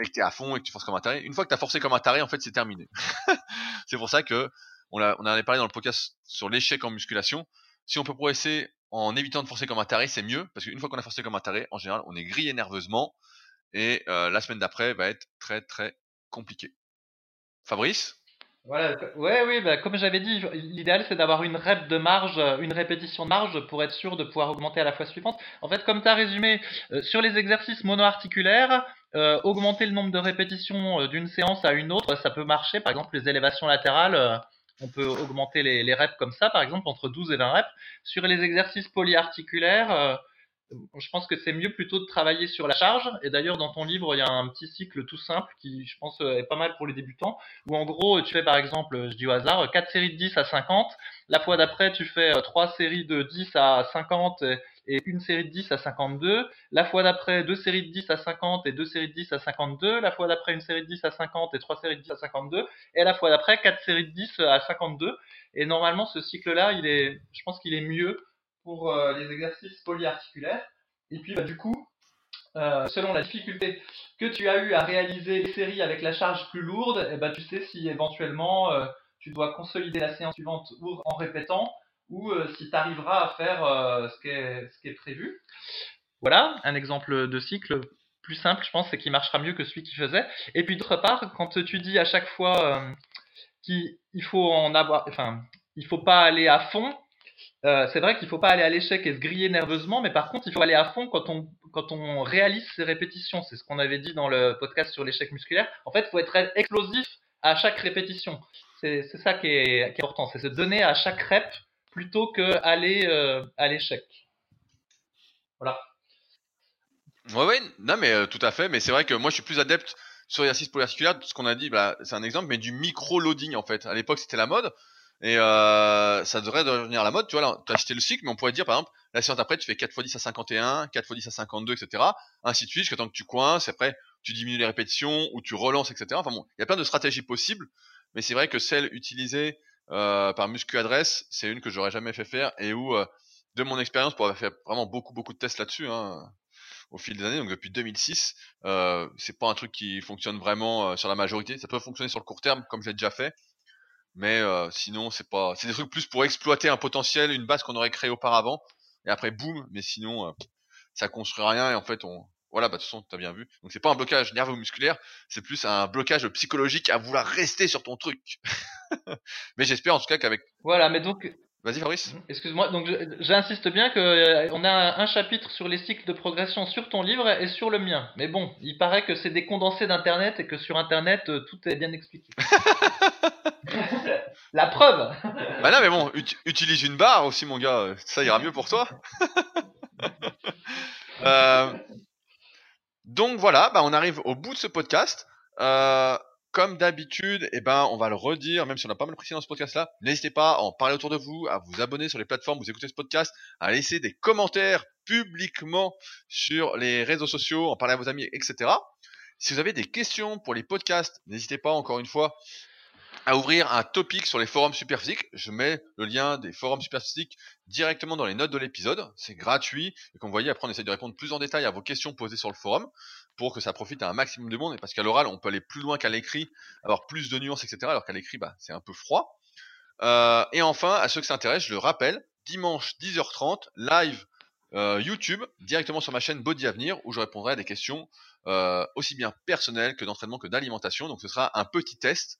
[SPEAKER 1] et que tu es à fond et que tu forces comme un taré. Une fois que tu as forcé comme un taré, en fait, c'est terminé. c'est pour ça que on, a, en avait parlé dans le podcast sur l'échec en musculation. Si on peut progresser en évitant de forcer comme un taré, c'est mieux, parce qu'une fois qu'on a forcé comme un taré, en général, on est grillé nerveusement, et euh, la semaine d'après va être très très compliquée. Fabrice?
[SPEAKER 2] Voilà, ouais, oui, bah, comme j'avais dit, l'idéal c'est d'avoir une rep de marge, une répétition de marge pour être sûr de pouvoir augmenter à la fois suivante. En fait, comme tu as résumé, euh, sur les exercices monoarticulaires, euh, augmenter le nombre de répétitions d'une séance à une autre, ça peut marcher. Par exemple, les élévations latérales, on peut augmenter les, reps comme ça, par exemple, entre 12 et 20 reps. Sur les exercices polyarticulaires, euh, je pense que c'est mieux plutôt de travailler sur la charge. Et d'ailleurs, dans ton livre, il y a un petit cycle tout simple qui, je pense, est pas mal pour les débutants. Où en gros, tu fais par exemple, je dis au hasard, 4 séries de 10 à 50. La fois d'après, tu fais 3 euh, séries de 10 à 50 et une série de 10 à 52. La fois d'après, deux séries de 10 à 50 et deux séries de 10 à 52. La fois d'après, une série de 10 à 50 et trois séries de 10 à 52. Et la fois d'après, quatre séries de 10 à 52. Et normalement, ce cycle-là, il est, je pense qu'il est mieux pour euh, les exercices polyarticulaires. Et puis, bah, du coup, euh, selon la difficulté que tu as eu à réaliser les séries avec la charge plus lourde, et eh ben, tu sais si éventuellement euh, tu dois consolider la séance suivante en répétant ou si tu arriveras à faire ce, qui est, ce qui est prévu. Voilà, un exemple de cycle plus simple, je pense, c'est qui marchera mieux que celui qui faisait. Et puis d'autre part, quand tu dis à chaque fois qu'il faut en avoir, enfin, il faut pas aller à fond. C'est vrai qu'il faut pas aller à l'échec et se griller nerveusement, mais par contre, il faut aller à fond quand on quand on réalise ses répétitions. C'est ce qu'on avait dit dans le podcast sur l'échec musculaire. En fait, il faut être explosif à chaque répétition. C'est ça qui est, important, c'est se donner à chaque rep plutôt qu'aller euh, à l'échec. Voilà.
[SPEAKER 1] Ouais, ouais, non, mais euh, tout à fait. Mais c'est vrai que moi, je suis plus adepte sur l'exercice polyarticulaire. Ce qu'on a dit, bah, c'est un exemple, mais du micro-loading en fait. À l'époque, c'était la mode. Et euh, ça devrait devenir la mode. Tu vois, tu as acheté le cycle, mais on pourrait dire, par exemple, la séance après, tu fais 4 x 10 à 51, 4 x 10 à 52, etc. Ainsi de suite, jusqu'à temps que tu coinces. Après, tu diminues les répétitions ou tu relances, etc. Enfin bon, il y a plein de stratégies possibles. Mais c'est vrai que celle utilisée euh, par Muscu Adresse, c'est une que j'aurais jamais fait faire et où, euh, de mon expérience, pour avoir fait vraiment beaucoup beaucoup de tests là-dessus, hein, au fil des années, donc depuis 2006, euh, c'est pas un truc qui fonctionne vraiment euh, sur la majorité. Ça peut fonctionner sur le court terme, comme j'ai déjà fait, mais sinon c'est pas, c'est des trucs plus pour exploiter un potentiel, une base qu'on aurait créée auparavant, et après boum, mais sinon ça construit rien et en fait on, voilà, bah de toute façon, t'as bien vu. Donc c'est pas un blocage nerveux musculaire, c'est plus un blocage psychologique à vouloir rester sur ton truc. mais j'espère en tout cas qu'avec.
[SPEAKER 2] Voilà, mais donc.
[SPEAKER 1] Vas-y Fabrice.
[SPEAKER 2] Mhm. Excuse-moi, donc j'insiste bien que euh, on a un chapitre sur les cycles de progression sur ton livre et sur le mien. Mais bon, il paraît que c'est des condensés d'internet et que sur internet euh, tout est bien expliqué. La preuve.
[SPEAKER 1] bah non mais bon, utilise une barre aussi mon gars, ça ira mieux pour toi. euh, donc voilà, bah on arrive au bout de ce podcast. Euh, comme d'habitude, eh ben, on va le redire, même si on n'a pas mal précisé dans ce podcast-là, n'hésitez pas à en parler autour de vous, à vous abonner sur les plateformes où vous écoutez ce podcast, à laisser des commentaires publiquement sur les réseaux sociaux, en parler à vos amis, etc. Si vous avez des questions pour les podcasts, n'hésitez pas, encore une fois, à ouvrir un topic sur les forums Superphysique. Je mets le lien des forums Superphysique directement dans les notes de l'épisode. C'est gratuit. Et comme vous voyez, après, on essaie de répondre plus en détail à vos questions posées sur le forum pour que ça profite à un maximum de monde. Et parce qu'à l'oral, on peut aller plus loin qu'à l'écrit, avoir plus de nuances, etc. Alors qu'à l'écrit, bah, c'est un peu froid. Euh, et enfin, à ceux que ça intéresse, je le rappelle, dimanche 10h30, live euh, YouTube, directement sur ma chaîne Body Avenir, où je répondrai à des questions euh, aussi bien personnelles que d'entraînement que d'alimentation. Donc ce sera un petit test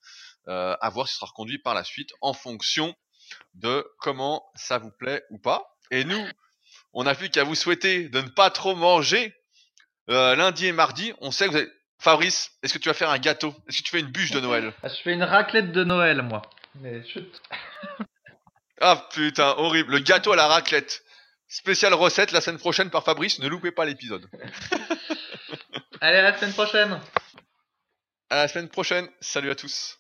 [SPEAKER 1] euh, à voir si ce sera reconduit par la suite en fonction de comment ça vous plaît ou pas. Et nous, on a vu qu'à vous souhaiter de ne pas trop manger euh, lundi et mardi. On sait que vous avez... Fabrice, est-ce que tu vas faire un gâteau? Est-ce que tu fais une bûche de Noël?
[SPEAKER 2] Ah, Je fais une raclette de Noël, moi. Mais chut.
[SPEAKER 1] Ah putain, horrible. Le gâteau à la raclette. Spéciale recette la semaine prochaine par Fabrice. Ne loupez pas l'épisode.
[SPEAKER 2] Allez, à la semaine prochaine.
[SPEAKER 1] À la semaine prochaine. Salut à tous.